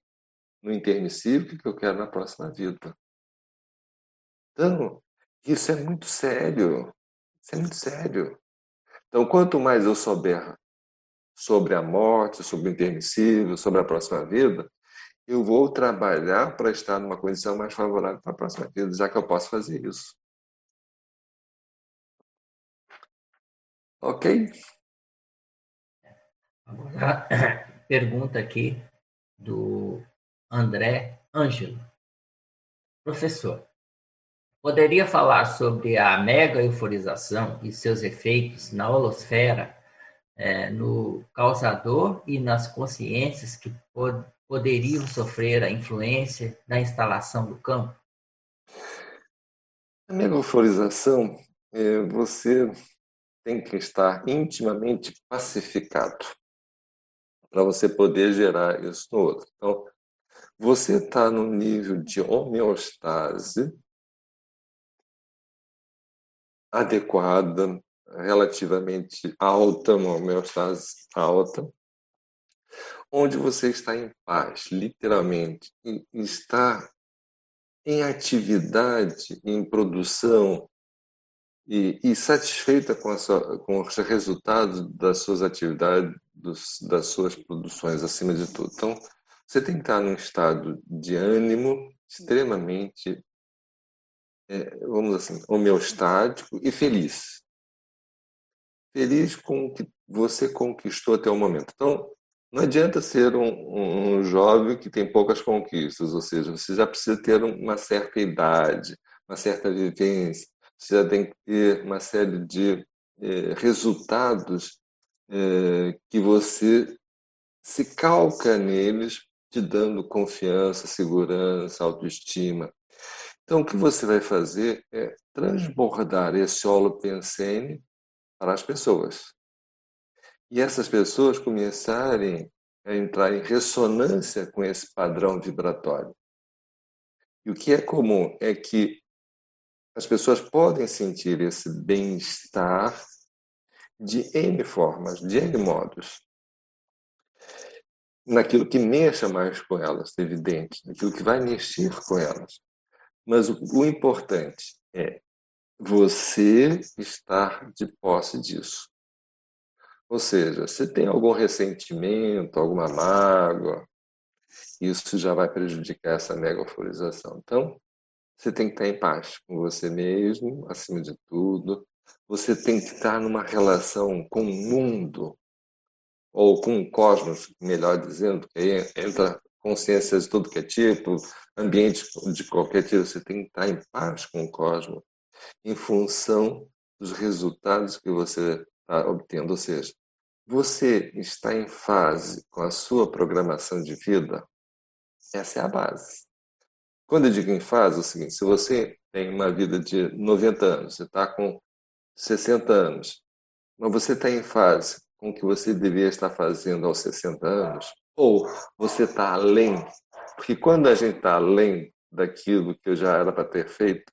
no intermissivo que eu quero na próxima vida. Então, isso é muito sério. Isso é muito sério. Então, quanto mais eu souber sobre a morte, sobre o intermissivo, sobre a próxima vida, eu vou trabalhar para estar numa condição mais favorável para a próxima vida, já que eu posso fazer isso. Ok? Agora, *coughs* pergunta aqui do André Ângelo. Professor, poderia falar sobre a mega euforização e seus efeitos na holosfera, é, no causador e nas consciências que pod poderiam sofrer a influência da instalação do campo? A mega euforização, é, você tem que estar intimamente pacificado para você poder gerar isso no outro. Então, você está no nível de homeostase adequada, relativamente alta, uma homeostase alta, onde você está em paz, literalmente, está em atividade, em produção, e, e satisfeita com, sua, com, os resultados das suas atividades, dos, das suas produções, acima de tudo. Então, você tem que estar num estado de ânimo extremamente, é, vamos assim, homeostático e feliz. Feliz com o que você conquistou até o momento. Então, não adianta ser um, um, jovem que tem poucas conquistas, ou seja, você já precisa ter uma certa idade, uma certa vivência, você já tem que ter uma série de eh, resultados eh, que você se calca neles, te dando confiança, segurança, autoestima. Então, o que você vai fazer é transbordar esse holopensene para as pessoas. E essas pessoas começarem a entrar em ressonância com esse padrão vibratório. E o que é comum é que as pessoas podem sentir esse bem-estar de N formas, de N modos. Naquilo que mexa mais com elas, evidente, naquilo que vai mexer com elas. Mas o, o importante é você estar de posse disso. Ou seja, se tem algum ressentimento, alguma mágoa, isso já vai prejudicar essa megaforização. Então, você tem que estar em paz com você mesmo, acima de tudo. Você tem que estar numa relação com o mundo, ou com o cosmos, melhor dizendo, que aí entra consciência de todo que é tipo, ambiente de qualquer tipo, você tem que estar em paz com o cosmos, em função dos resultados que você está obtendo. Ou seja, você está em fase com a sua programação de vida, essa é a base. Quando eu digo em fase, é o seguinte: se você tem uma vida de 90 anos, você está com 60 anos, mas você está em fase com o que você deveria estar fazendo aos 60 anos, ou você está além, porque quando a gente está além daquilo que eu já era para ter feito,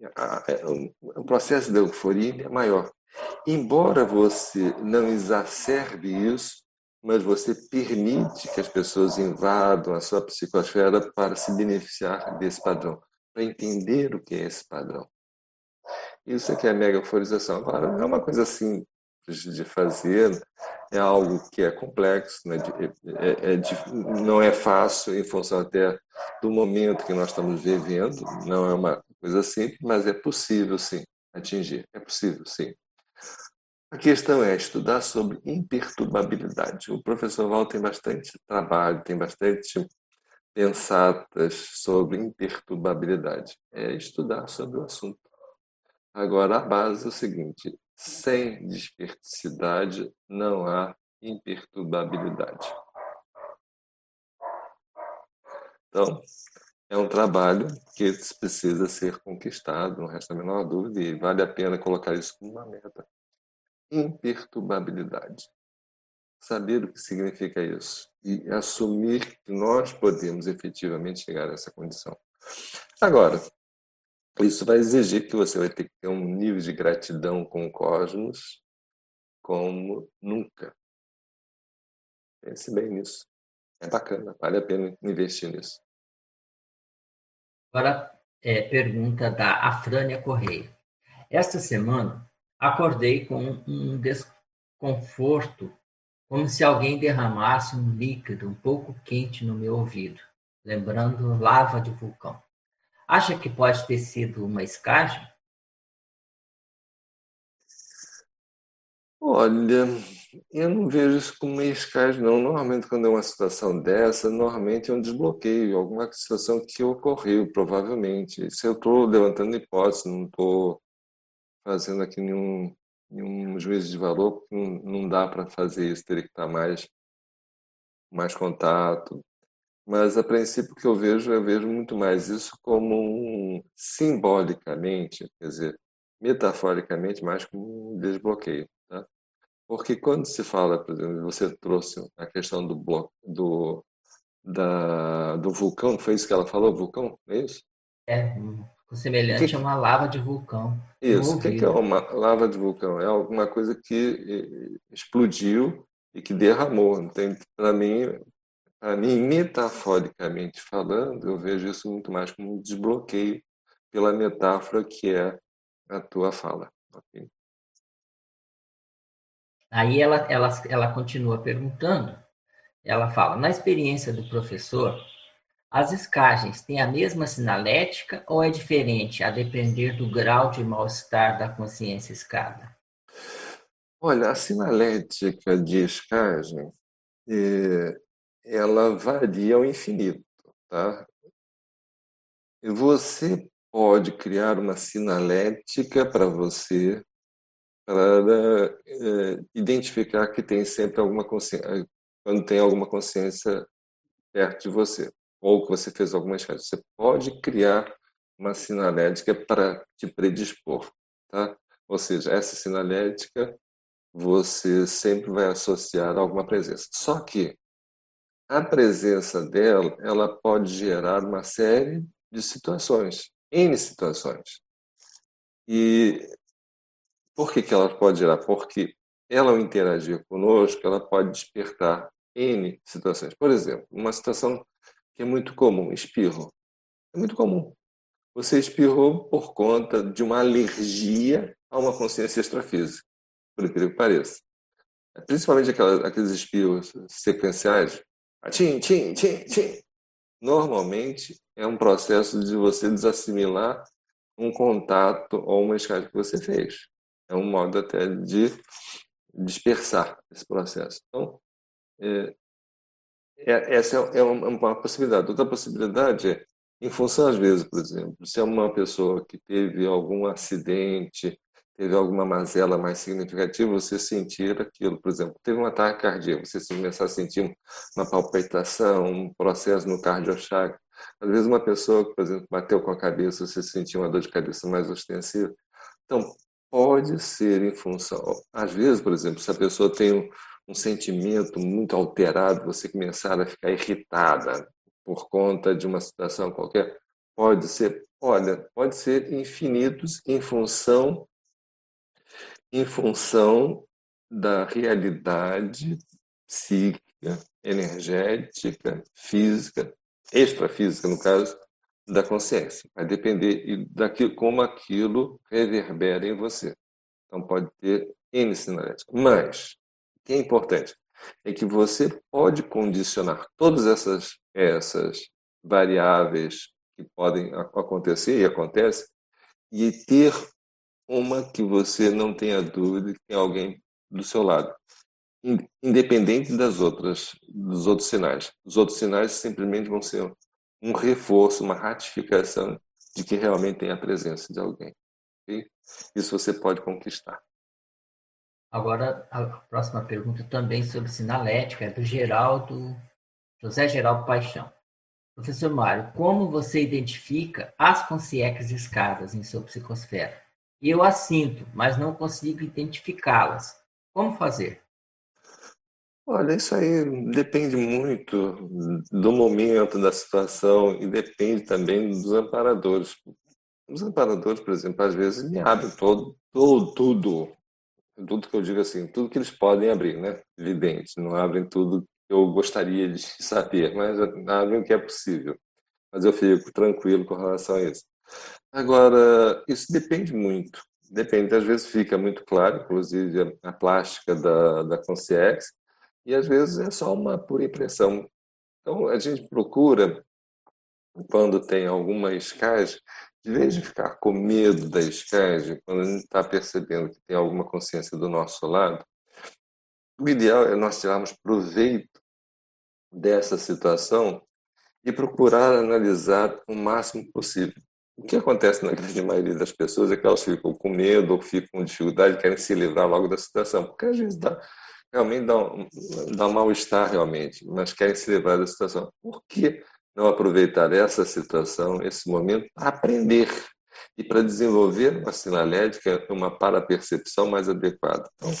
é, o processo de euforia é maior. Embora você não exacerbe isso, mas você permite que as pessoas invadam a sua psicosfera para se beneficiar desse padrão, para entender o que é esse padrão. Isso é que é a megaforização. Agora, não é uma coisa simples de fazer, é algo que é complexo, né? é, é, é, não é fácil em função até do momento que nós estamos vivendo, não é uma coisa simples, mas é possível sim atingir, é possível sim. A questão é estudar sobre imperturbabilidade. O professor Val tem bastante trabalho, tem bastante pensatas sobre imperturbabilidade. É estudar sobre o assunto. Agora, a base é o seguinte: sem desperticidade não há imperturbabilidade. Então, é um trabalho que precisa ser conquistado, não resta a menor dúvida, e vale a pena colocar isso como uma meta imperturbabilidade. Saber o que significa isso e assumir que nós podemos efetivamente chegar a essa condição. Agora, isso vai exigir que você vai ter que ter um nível de gratidão com o cosmos como nunca. Pense bem nisso. É bacana, vale a pena investir nisso. Agora, é, pergunta da Afrânia Correia. Esta semana, Acordei com um desconforto, como se alguém derramasse um líquido um pouco quente no meu ouvido, lembrando lava de vulcão. Acha que pode ter sido uma escagem? Olha, eu não vejo isso como uma escagem, não. Normalmente, quando é uma situação dessa, normalmente é um desbloqueio, alguma situação que ocorreu, provavelmente. Se eu estou levantando hipótese, não estou fazendo aqui nenhum, nenhum juízo de valor, não, não dá para fazer isso, teria que estar mais, mais contato. Mas, a princípio, que eu vejo, eu vejo muito mais isso como um, simbolicamente, quer dizer, metaforicamente, mais como um desbloqueio. Tá? Porque quando se fala, por exemplo, você trouxe a questão do bloco, do, da, do vulcão, foi isso que ela falou, vulcão, é isso? É, semelhante que... a uma lava de vulcão. Isso, o que, que é uma lava de vulcão? É alguma coisa que explodiu e que derramou. Para mim, para mim, metaforicamente falando, eu vejo isso muito mais como um desbloqueio pela metáfora que é a tua fala. Okay? Aí ela, ela, ela continua perguntando, ela fala, na experiência do professor, as escagens têm a mesma sinalética ou é diferente a depender do grau de mal-estar da consciência escada? Olha, a sinalética de escagem é, ela varia ao infinito, tá? Você pode criar uma sinalética para você para é, identificar que tem sempre alguma consciência, quando tem alguma consciência perto de você ou que você fez alguma escada. Você pode criar uma sinalética para te predispor, tá? Ou seja, essa sinalética você sempre vai associar a alguma presença. Só que a presença dela, ela pode gerar uma série de situações, N situações. E por que, que ela pode gerar? Porque ela, ao interagir conosco, ela pode despertar N situações. Por exemplo, uma situação que é muito comum, espirro. É muito comum. Você espirrou por conta de uma alergia a uma consciência extrafísica, por incrível que pareça. Principalmente aquelas, aqueles espirros sequenciais, tim, tim, tim, tim. Normalmente é um processo de você desassimilar um contato ou uma escala que você fez. É um modo até de dispersar esse processo. Então, é, é, essa é uma, uma possibilidade. Outra possibilidade é, em função, às vezes, por exemplo, se é uma pessoa que teve algum acidente, teve alguma mazela mais significativa, você sentir aquilo. Por exemplo, teve um ataque cardíaco, você começar a sentir uma palpitação, um processo no cardiochakra. Às vezes, uma pessoa por exemplo, bateu com a cabeça, você sentiu uma dor de cabeça mais ostensiva. Então, pode ser em função. Às vezes, por exemplo, se a pessoa tem um, um sentimento muito alterado, você começar a ficar irritada por conta de uma situação qualquer, pode ser, olha, pode ser infinitos em função em função da realidade psíquica, energética, física, extrafísica, no caso, da consciência. Vai depender daquilo, como aquilo reverbera em você. Então, pode ter N sinalética. Mas, o que é importante é que você pode condicionar todas essas, essas variáveis que podem acontecer e acontecem e ter uma que você não tenha dúvida que tem alguém do seu lado, independente das outras, dos outros sinais. Os outros sinais simplesmente vão ser um reforço, uma ratificação de que realmente tem a presença de alguém. Okay? Isso você pode conquistar. Agora, a próxima pergunta também sobre sinalética é do Geraldo, José Geraldo Paixão. Professor Mário, como você identifica as consciências escadas em sua psicosfera? Eu as sinto, mas não consigo identificá-las. Como fazer? Olha, isso aí depende muito do momento, da situação e depende também dos amparadores. Os amparadores, por exemplo, às vezes me abrem todo, todo, tudo, tudo que eu digo assim, tudo que eles podem abrir, né? Evidente, não abrem tudo que eu gostaria de *laughs* saber, mas abrem o que é possível. Mas eu fico tranquilo com relação a isso. Agora, isso depende muito. Depende, às vezes fica muito claro, inclusive a plástica da, da Concierge, e às vezes é só uma pura impressão. Então, a gente procura, quando tem alguma escagem, de vez de ficar com medo da escagem, quando a gente está percebendo que tem alguma consciência do nosso lado, o ideal é nós tirarmos proveito dessa situação e procurar analisar o máximo possível. O que acontece na grande maioria das pessoas é que elas ficam com medo ou ficam com dificuldade, querem se livrar logo da situação, porque às vezes dá, realmente dá dá mal-estar realmente, mas querem se livrar da situação. Por que não aproveitar essa situação, esse momento, para aprender e para desenvolver uma sinalética, uma parapercepção mais adequada? Então,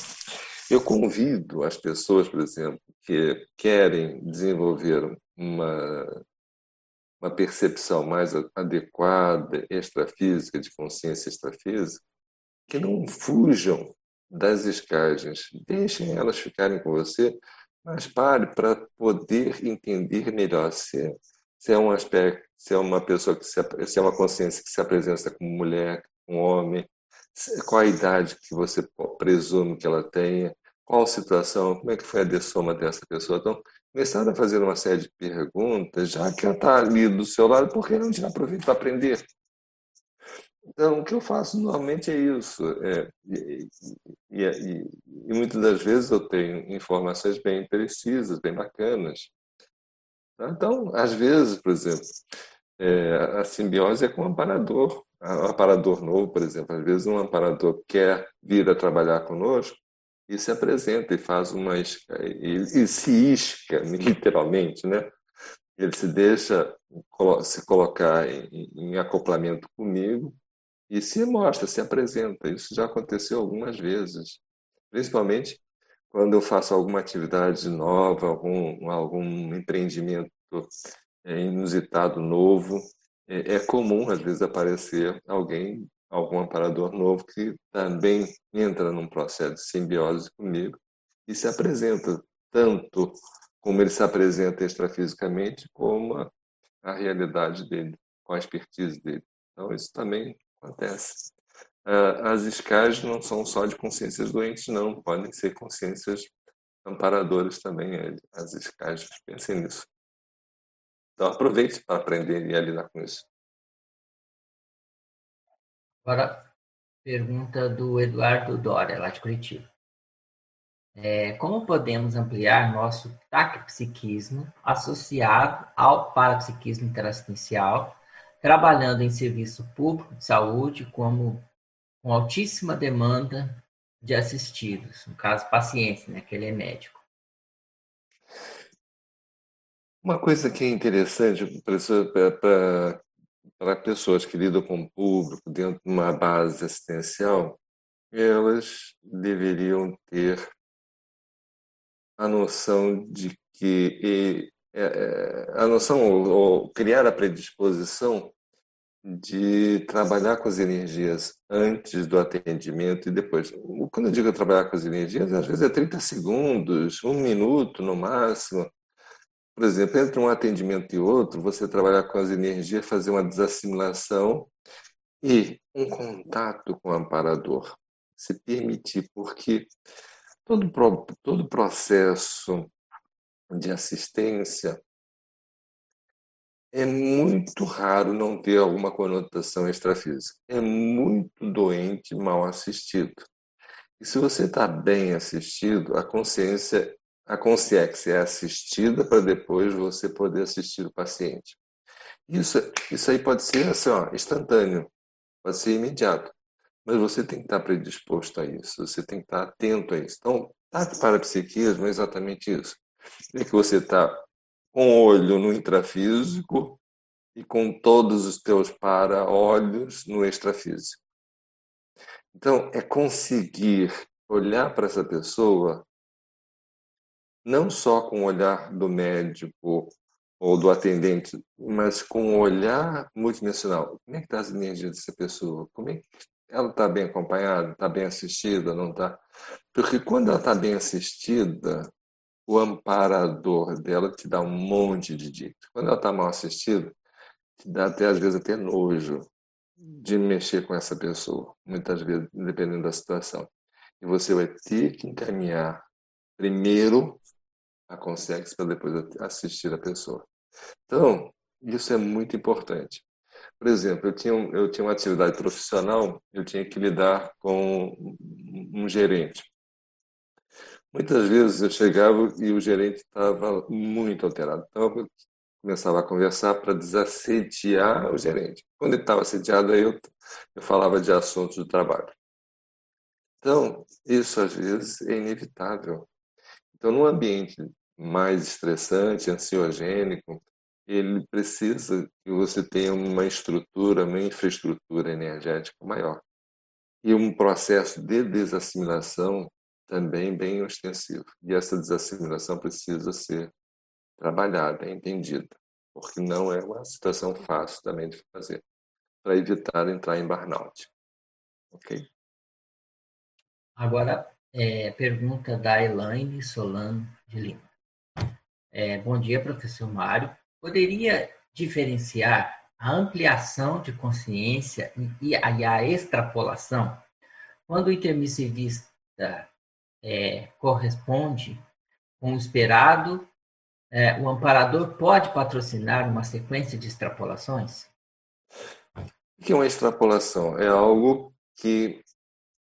eu convido as pessoas, por exemplo, que querem desenvolver uma, uma percepção mais adequada, extrafísica, de consciência extrafísica, que não fujam das escagens. Deixem elas ficarem com você, mas pare para poder entender melhor se se é um aspecto, se é uma pessoa que se, se é uma consciência que se apresenta como mulher, como homem, qual a idade que você presume que ela tenha, qual situação, como é que foi a dessoma dessa pessoa. Então, começar a fazer uma série de perguntas, já que ela está ali do seu lado, por que não tirar proveito para aprender? Então, o que eu faço normalmente é isso. É, e, e, e, e, muitas das vezes eu tenho informações bem precisas, bem bacanas. Tá? Então, às vezes, por exemplo, é, a simbiose é com um amparador. Um amparador novo, por exemplo. Às vezes um amparador quer vir a trabalhar conosco e se apresenta e faz uma e, e se isca, literalmente, né? Ele se deixa se colocar em, em acoplamento comigo e se mostra, se apresenta. Isso já aconteceu algumas vezes, principalmente quando eu faço alguma atividade nova, algum, algum empreendimento é, inusitado, novo. É, é comum, às vezes, aparecer alguém, algum amparador novo, que também entra num processo de simbiose comigo e se apresenta tanto como ele se apresenta extrafisicamente, como a, a realidade dele, com a expertise dele. Então, isso também acontece. Ah, as escalas não são só de consciências doentes, não. Podem ser consciências amparadoras também, as escalas. Pensem nisso. Então, aproveite para aprender e a lidar com isso. Agora, pergunta do Eduardo Dória, lá de Curitiba. é, como podemos ampliar nosso taquipsiquismo associado ao parapsiquismo interassistencial, trabalhando em serviço público de saúde como com altíssima demanda de assistidos, no caso pacientes, né, que ele é médico. Uma coisa que é interessante para pessoas que lidam com o público dentro de uma base assistencial, elas deveriam ter a noção de que é, é, a noção ou criar a predisposição de trabalhar com as energias antes do atendimento e depois. Quando eu digo trabalhar com as energias, às vezes é 30 segundos, um minuto no máximo. Por exemplo, entre um atendimento e outro, você trabalhar com as energias, fazer uma desassimilação e um contato com o amparador. Se permitir, porque todo, todo processo de assistência é muito raro não ter alguma conotação extrafísica. É muito doente mal assistido. E se você está bem assistido, a consciência, a consciência é assistida para depois você poder assistir o paciente. Isso, isso aí pode ser assim, ó, instantâneo, pode ser imediato. Mas você tem que estar predisposto a isso, você tem que estar atento a isso. Então, para parapsiquismo é exatamente isso. É que você está com o olho no intrafísico e com todos os teus para-olhos no extrafísico. Então, é conseguir olhar para essa pessoa não só com o olhar do médico ou do atendente, mas com o olhar multidimensional. Como é que está as energias dessa pessoa? Como é que ela está bem acompanhada? Está bem assistida? Não está? Porque quando ela está bem assistida, o amparador dela te dá um monte de dicas. Quando ela está mal assistida, te dá até às vezes até nojo de mexer com essa pessoa, muitas vezes, dependendo da situação. E você vai ter que encaminhar primeiro a consegue para depois assistir a pessoa. Então, isso é muito importante. Por exemplo, eu tinha, eu tinha uma atividade profissional, eu tinha que lidar com um gerente. Muitas vezes eu chegava e o gerente estava muito alterado. Então eu começava a conversar para desassediar o gerente. Quando ele estava assediado, eu, eu falava de assuntos do trabalho. Então, isso às vezes é inevitável. Então, num ambiente mais estressante, ansiogênico, ele precisa que você tenha uma estrutura, uma infraestrutura energética maior. E um processo de desassimilação também bem ostensivo. E essa desassimilação precisa ser trabalhada, entendida, porque não é uma situação fácil também de fazer, para evitar entrar em burnout. Ok? Agora, é, pergunta da Elaine Solano de Lima. É, bom dia, professor Mário. Poderia diferenciar a ampliação de consciência e a, e a extrapolação? Quando o intermissivista é, corresponde com o esperado, é, o amparador pode patrocinar uma sequência de extrapolações? O que é uma extrapolação? É algo que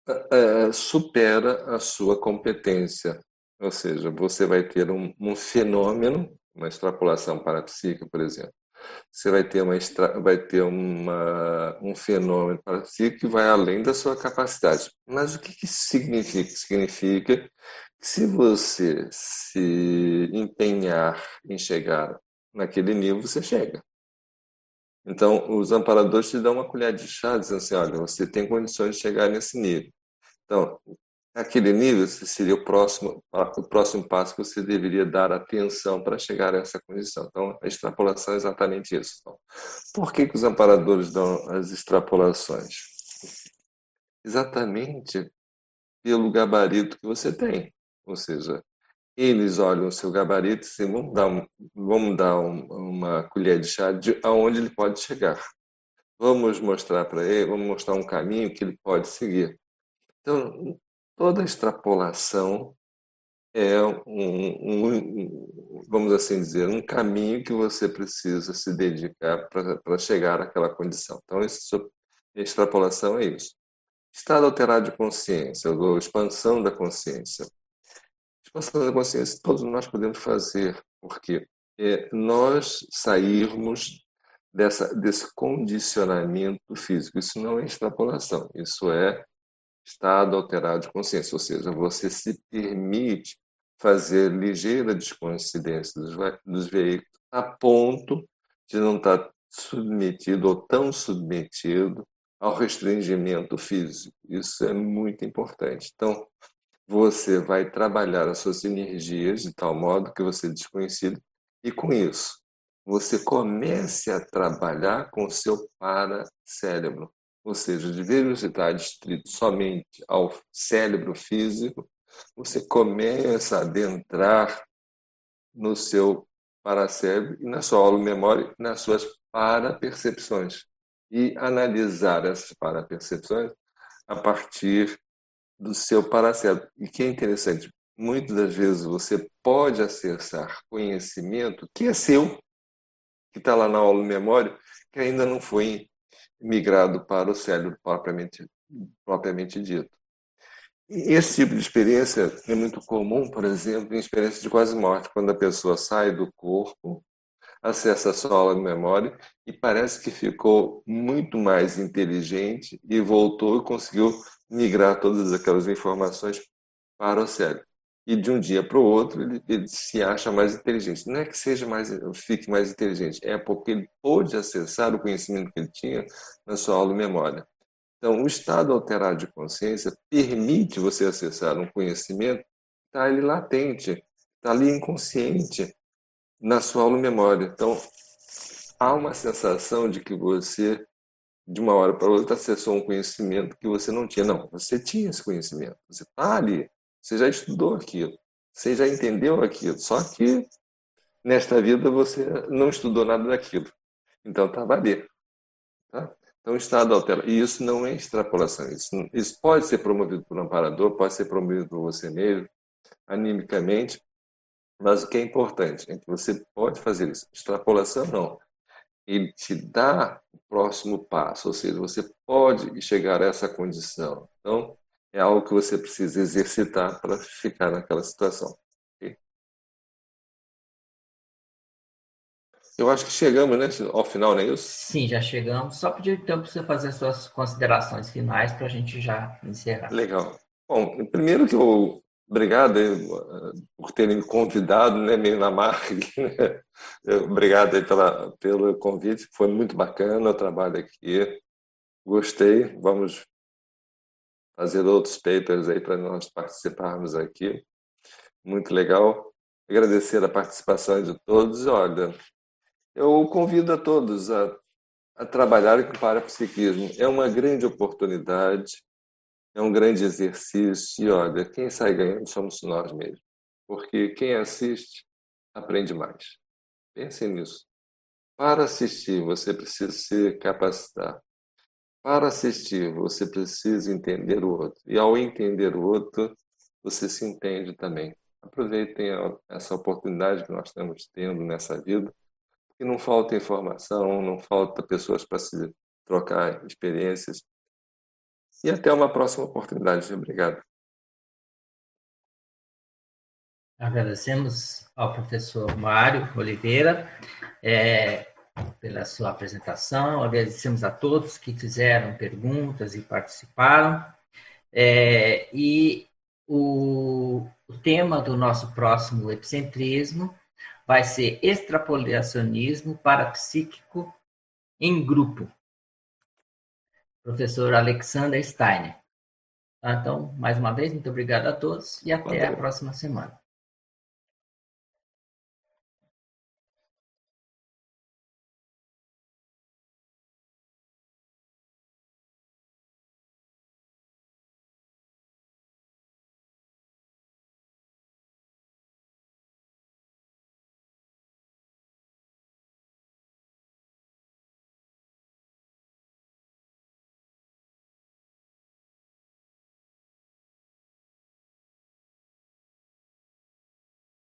é, supera a sua competência. Ou seja, você vai ter um, um fenômeno, uma extrapolação parapsíquica, por exemplo. Você vai ter, uma, vai ter uma, um fenômeno parapsíquico que vai além da sua capacidade. Mas o que, que significa? Significa que se você se empenhar em chegar naquele nível, você chega. Então, os amparadores te dão uma colher de chá, dizendo assim, olha, você tem condições de chegar nesse nível. Então, aquele nível seria o próximo, o próximo passo que você deveria dar atenção para chegar a essa condição. Então, a extrapolação é exatamente isso. Então, por que, que os amparadores dão as extrapolações? Exatamente pelo gabarito que você tem. Ou seja, eles olham o seu gabarito e dizem, vamos dar, um, vamos dar um, uma colher de chá de aonde ele pode chegar. Vamos mostrar para ele, vamos mostrar um caminho que ele pode seguir. Então, toda extrapolação é um, um, vamos assim dizer, um caminho que você precisa se dedicar para chegar àquela condição. Então, isso, extrapolação é isso. Estado alterado de consciência, ou expansão da consciência. Expansão da consciência todos nós podemos fazer, porque é nós sairmos dessa, desse condicionamento físico. Isso não é extrapolação, isso é estado alterado de consciência, ou seja, você se permite fazer ligeira descoincidência dos, dos veículos a ponto de não estar submetido ou tão submetido ao restringimento físico. Isso é muito importante. Então, você vai trabalhar as suas energias de tal modo que você é desconhecido e com isso você comece a trabalhar com o seu paracérebro, ou seja, de vez de estar distrito somente ao cérebro físico, você começa a adentrar no seu paracérebro e na sua aula memória, nas suas parapercepções. E analisar essas parapercepções a partir do seu paracérebro. E que é interessante, muitas das vezes você pode acessar conhecimento que é seu, que está lá na aula memória, que ainda não foi migrado para o cérebro propriamente, propriamente dito. E esse tipo de experiência é muito comum, por exemplo, em experiências de quase morte, quando a pessoa sai do corpo, acessa a sua aula de memória e parece que ficou muito mais inteligente e voltou e conseguiu migrar todas aquelas informações para o cérebro. E de um dia para o outro ele, ele, se acha mais inteligente. Não é que seja mais, fique mais inteligente, é porque ele pôde acessar o conhecimento que ele tinha na sua aula memória. Então, o estado alterado de consciência permite você acessar um conhecimento que está ali latente, está ali inconsciente na sua aula memória. Então, há uma sensação de que você de uma hora para outra acessou um conhecimento que você não tinha. Não, você tinha esse conhecimento. Você está ali. Você já estudou aquilo. Você já entendeu aquilo. Só que nesta vida você não estudou nada daquilo. Então estava ali. Tá? Então o estado altera. E isso não é extrapolação. Isso, isso pode ser promovido por um amparador, pode ser promovido por você mesmo, animicamente. Mas o que é importante é que você pode fazer isso. Extrapolação não ele te dá o próximo passo, ou seja, você pode chegar a essa condição. Então, é algo que você precisa exercitar para ficar naquela situação. Eu acho que chegamos né, ao final, não é isso? Sim, já chegamos. Só pedir então para você fazer as suas considerações finais para a gente já encerrar. Legal. Bom, primeiro que eu Obrigado por terem convidado, né, na marca. Né? Obrigado pela, pelo convite, foi muito bacana o trabalho aqui. Gostei, vamos fazer outros papers aí para nós participarmos aqui. Muito legal. Agradecer a participação de todos. Olha, eu convido a todos a, a trabalharem com parapsiquismo. É uma grande oportunidade é um grande exercício e olha, quem sai ganhando somos nós mesmos, porque quem assiste aprende mais. Pensem nisso. Para assistir, você precisa se capacitar. Para assistir, você precisa entender o outro. E ao entender o outro, você se entende também. Aproveitem essa oportunidade que nós estamos tendo nessa vida, que não falta informação, não falta pessoas para se trocar experiências. E até uma próxima oportunidade. Obrigado. Agradecemos ao professor Mário Oliveira é, pela sua apresentação. Agradecemos a todos que fizeram perguntas e participaram. É, e o, o tema do nosso próximo epicentrismo vai ser extrapolacionismo parapsíquico em grupo professor Alexander Steiner. Tá? Então, mais uma vez, muito obrigado a todos e até Valeu. a próxima semana.